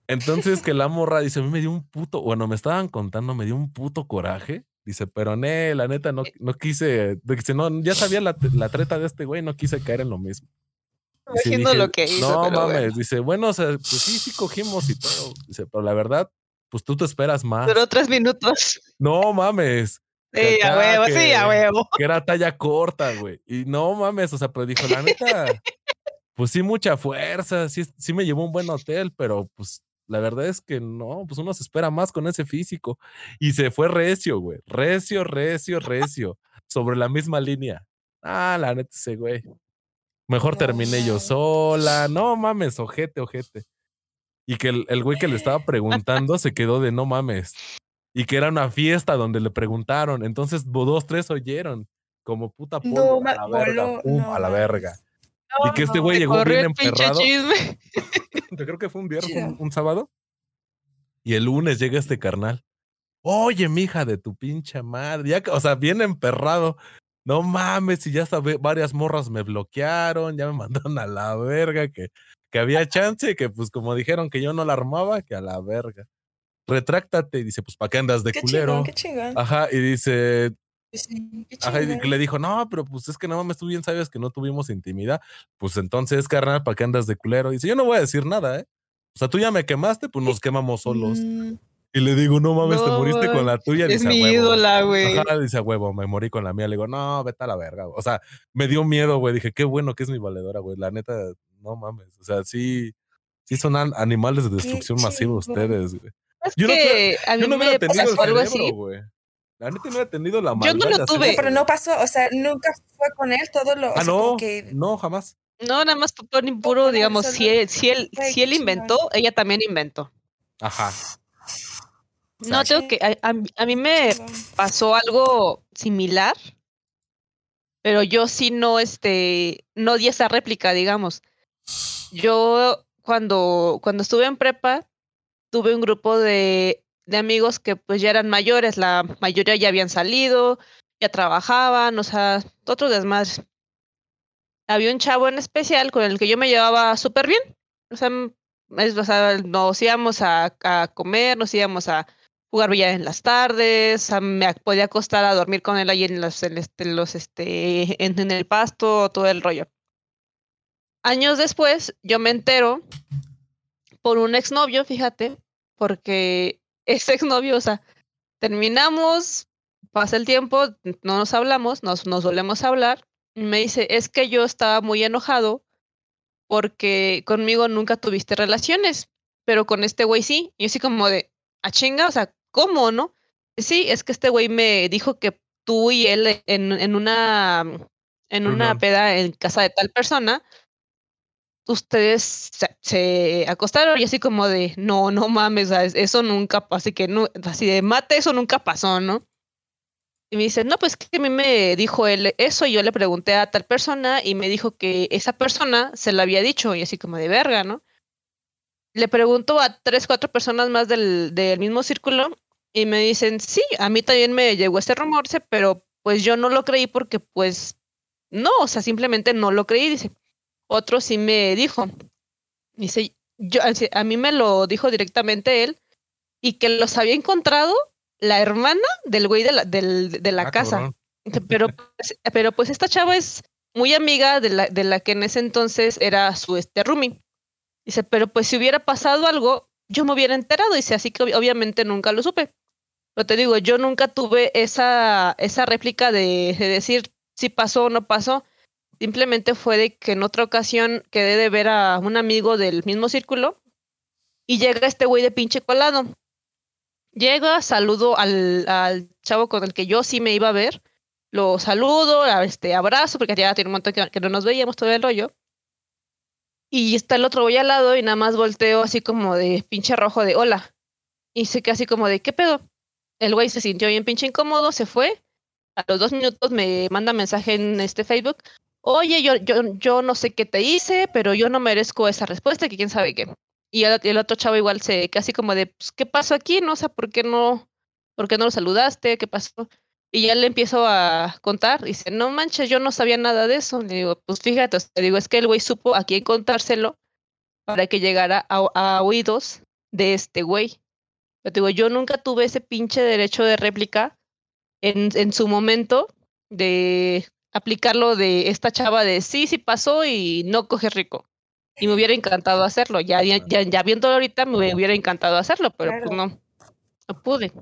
Entonces que la morra dice, a mí me dio un puto, bueno, me estaban contando, me dio un puto coraje. Dice, pero ne, la neta, no, no quise, dice, no, ya sabía la, la treta de este güey, no quise caer en lo mismo. Haciendo lo que hizo. No mames, dice, bueno, o sea, pues sí, sí cogimos y todo. Dice, pero la verdad, pues tú te esperas más. Duró tres minutos. No mames. Sí, a huevo, sí, a huevo. Que era talla corta, güey. Y no mames, o sea, pero dijo, la neta, pues sí, mucha fuerza, sí, sí me llevó un buen hotel, pero pues la verdad es que no, pues uno se espera más con ese físico. Y se fue recio, güey. Recio, recio, recio. sobre la misma línea. Ah, la neta, ese güey. Mejor terminé yo sola. No mames, ojete, ojete. Y que el, güey que le estaba preguntando se quedó de no mames. Y que era una fiesta donde le preguntaron. Entonces dos, tres oyeron. Como puta polvo, a la verga, pum, a la verga. Y que este güey llegó bien emperrado. Yo creo que fue un viernes, un, sábado. Y el lunes llega este carnal. Oye, mija de tu pinche madre. Ya, o sea, bien emperrado. No mames, y ya sabes, varias morras me bloquearon, ya me mandaron a la verga, que, que había chance, que pues como dijeron que yo no la armaba, que a la verga. Retráctate, y dice, pues ¿para qué andas de culero? qué chingón. Ajá, y dice, Ajá, y le dijo, no, pero pues es que no mames, tú bien sabes que no tuvimos intimidad. Pues entonces, carnal, ¿para qué andas de culero? dice, yo no voy a decir nada, ¿eh? O sea, tú ya me quemaste, pues nos quemamos solos. Mm. Y le digo, no mames, te moriste con la tuya. Es mi ídola, güey. Dice, huevo, me morí con la mía. Le digo, no, vete a la verga. O sea, me dio miedo, güey. Dije, qué bueno que es mi valedora, güey. La neta, no mames. O sea, sí, sí son animales de destrucción masiva ustedes, güey. Es yo que no, a mí me pasó algo así. Güey. La neta no he tenido la maldad. Yo no lo tuve. Pero no pasó, o sea, nunca fue con él todo lo. Ah, no, que... no, jamás. No, nada más por puro, digamos, si él, si él, si él inventó, ella también inventó. Ajá. No, tengo que. A, a, mí me pasó algo similar, pero yo sí no, este, no di esa réplica, digamos. Yo cuando, cuando estuve en prepa, tuve un grupo de, de amigos que pues ya eran mayores, la mayoría ya habían salido, ya trabajaban, o sea, otros desmadres. Había un chavo en especial con el que yo me llevaba súper bien. O sea, o sea, nos íbamos a, a comer, nos íbamos a jugar billar en las tardes, me podía acostar a dormir con él ahí en los, este, los, este, en, el pasto, todo el rollo. Años después, yo me entero por un exnovio, fíjate, porque ese exnovio, o sea, terminamos, pasa el tiempo, no nos hablamos, nos, nos volvemos a hablar, y me dice, es que yo estaba muy enojado porque conmigo nunca tuviste relaciones, pero con este güey sí. Y yo así como de, a chinga, o sea, ¿cómo, no? Sí, es que este güey me dijo que tú y él en, en una en una peda en casa de tal persona, ustedes se, acostaron y así como de, no, no mames, eso nunca pasó, así que no, así de mate, eso nunca pasó, ¿no? Y me dice, no, pues que a mí me dijo él eso y yo le pregunté a tal persona y me dijo que esa persona se lo había dicho y así como de verga, ¿no? Le pregunto a tres, cuatro personas más del, del mismo círculo y me dicen, sí, a mí también me llegó este rumor, pero pues yo no lo creí porque pues no, o sea, simplemente no lo creí, dice. Otro sí me dijo, dice, yo, a mí me lo dijo directamente él y que los había encontrado la hermana del güey de la, del, de la ah, casa. Pero, pues, pero pues esta chava es muy amiga de la, de la que en ese entonces era su este roomie. Dice, pero pues si hubiera pasado algo, yo me hubiera enterado. Dice, así que obviamente nunca lo supe. Pero te digo, yo nunca tuve esa, esa réplica de, de decir si pasó o no pasó. Simplemente fue de que en otra ocasión quedé de ver a un amigo del mismo círculo y llega este güey de pinche colado. Llega, saludo al, al, chavo con el que yo sí me iba a ver. Lo saludo, este, abrazo, porque ya tiene un montón que, no nos veíamos todo el rollo. Y está el otro güey al lado y nada más volteo así como de pinche rojo de hola. Y se queda así como de ¿qué pedo? El güey se sintió bien pinche incómodo, se fue. A los dos minutos me manda mensaje en este Facebook. Oye, yo, yo, yo no sé qué te hice, pero yo no merezco esa respuesta, que quién sabe qué. Y el, otro chavo igual se casi como de, pues, ¿qué pasó aquí? No sé por qué no, por qué no lo saludaste, qué pasó. Y ya le empiezo a contar, y dice, no manches, yo no sabía nada de eso. Le digo, pues fíjate, le digo, es que el güey supo a quién contárselo para que llegara a, oídos de este güey. Pero digo, yo nunca tuve ese pinche derecho de réplica en, en su momento de aplicarlo de esta chava de sí, sí pasó y no coge rico. Y me hubiera encantado hacerlo. Ya, ya, ya, viéndolo ahorita me hubiera encantado hacerlo, pero pues no, no pude.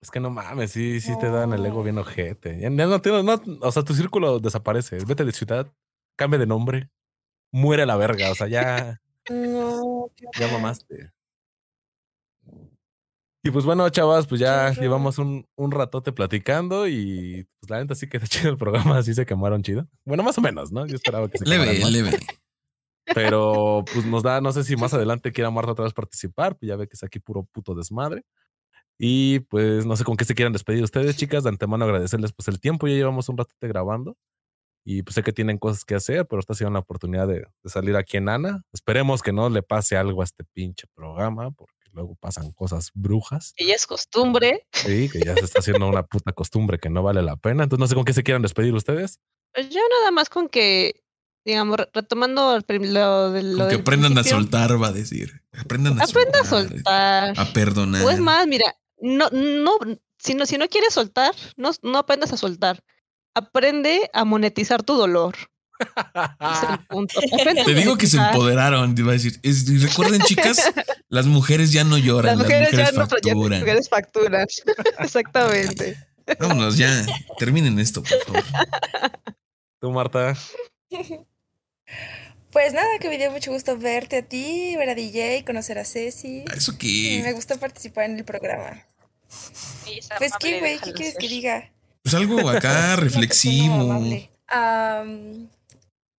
Es que no mames, sí, sí te dan el ego bien ojete. Ya, no, no, o sea, tu círculo desaparece. Vete de ciudad, cambia de nombre, muere la verga. O sea, ya. No, ya mamaste. Y pues bueno, chavas, pues ya llevamos un, un ratote platicando y pues la neta sí quedó chido el programa, así se quemaron chido. Bueno, más o menos, ¿no? Yo esperaba que se Leve, leve. Pero pues nos da, no sé si más adelante quiera Marta otra vez participar, pues ya ve que es aquí puro puto desmadre. Y pues no sé con qué se quieran despedir ustedes, chicas. De antemano agradecerles pues el tiempo. Ya llevamos un rato grabando. Y pues sé que tienen cosas que hacer, pero esta ha sido una oportunidad de, salir aquí en Ana. Esperemos que no le pase algo a este pinche programa, porque luego pasan cosas brujas. Y es costumbre. Sí, que ya se está haciendo una puta costumbre que no vale la pena. Entonces no sé con qué se quieran despedir ustedes. Pues yo nada más con que digamos, retomando lo, de lo que aprendan a soltar, va a decir. Aprendan a Aprenda a soltar. A perdonar. Pues más, mira, no, no, si no, si no quieres soltar, no, no aprendas a soltar. Aprende a monetizar tu dolor. Te digo que se empoderaron, iba a decir. recuerden, chicas, las mujeres ya no lloran, las mujeres, ya facturan. No, las mujeres facturan. Exactamente. Vámonos, ya. Terminen esto, por favor. Tú, Marta. Pues nada, que me dio mucho gusto verte a ti, ver a DJ, conocer a Ceci. ¿Eso qué? Me gustó participar en el programa. pues qué, güey, ¿qué quieres que diga? Pues algo acá reflexivo.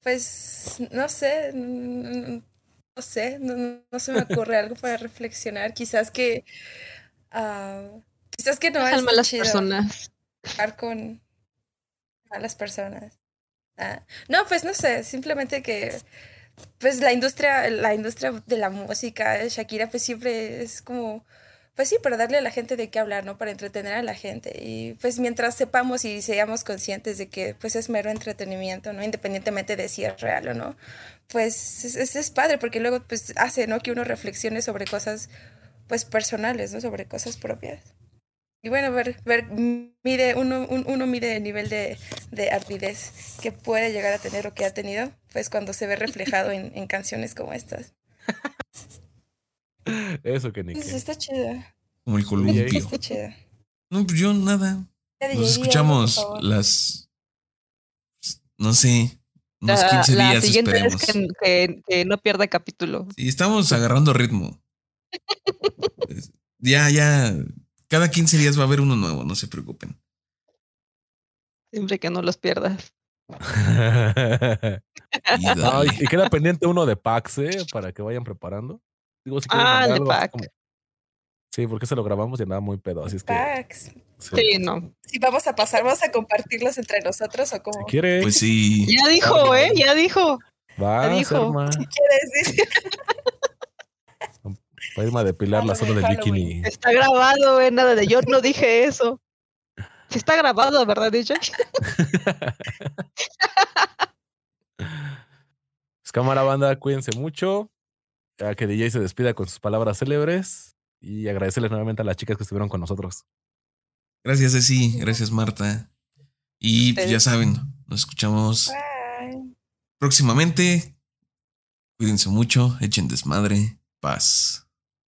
Pues no sé, no sé, no, se me ocurre algo para reflexionar. Quizás que, uh, quizás que no es malas personas. Estar con malas personas. Ah, no, pues no sé, simplemente que pues la industria, la industria de la música, Shakira, pues siempre es como, pues sí, para darle a la gente de qué hablar, ¿no? Para entretener a la gente. Y pues mientras sepamos y seamos conscientes de que pues es mero entretenimiento, ¿no? Independientemente de si es real o no, pues es, es padre porque luego pues hace, ¿no? Que uno reflexione sobre cosas pues personales, ¿no? Sobre cosas propias. Y bueno, ver, ver mide, uno, uno mide el nivel de, de ardidez que puede llegar a tener o que ha tenido, pues cuando se ve reflejado en, en canciones como estas. Eso que ni pues está chido. Como el columpio. Está chido. No, pues yo nada. Nos escuchamos las. No sé. Unos 15 la, días. La siguiente esperemos. que, que, que, no pierda capítulo. Sí, estamos agarrando ritmo. ya, ya cada 15 días va a haber uno nuevo, no se preocupen. Siempre que no los pierdas. y, queda pendiente uno de Pax, ¿eh? Para que vayan preparando. Digo, si ah, de Pax. Sí, porque se lo grabamos y nada muy pedo, así es que. Pax. Sí. no. Si vamos a pasar, vamos a compartirlos entre nosotros o cómo. Si quieres. Pues sí. Ya dijo, ¿eh? Ya dijo. Va, ya dijo. Si quieres, sí. Para irme a depilar la zona del bikini. Está grabado, eh, nada de yo no dije eso. Sí está grabado, ¿verdad, DJ? pues cámara banda, cuídense mucho. Ya que DJ se despida con sus palabras célebres y agradecerles nuevamente a las chicas que estuvieron con nosotros. Gracias, Ceci. Gracias, Marta. Y pues, ya saben, nos escuchamos próximamente. Cuídense mucho, echen desmadre, paz.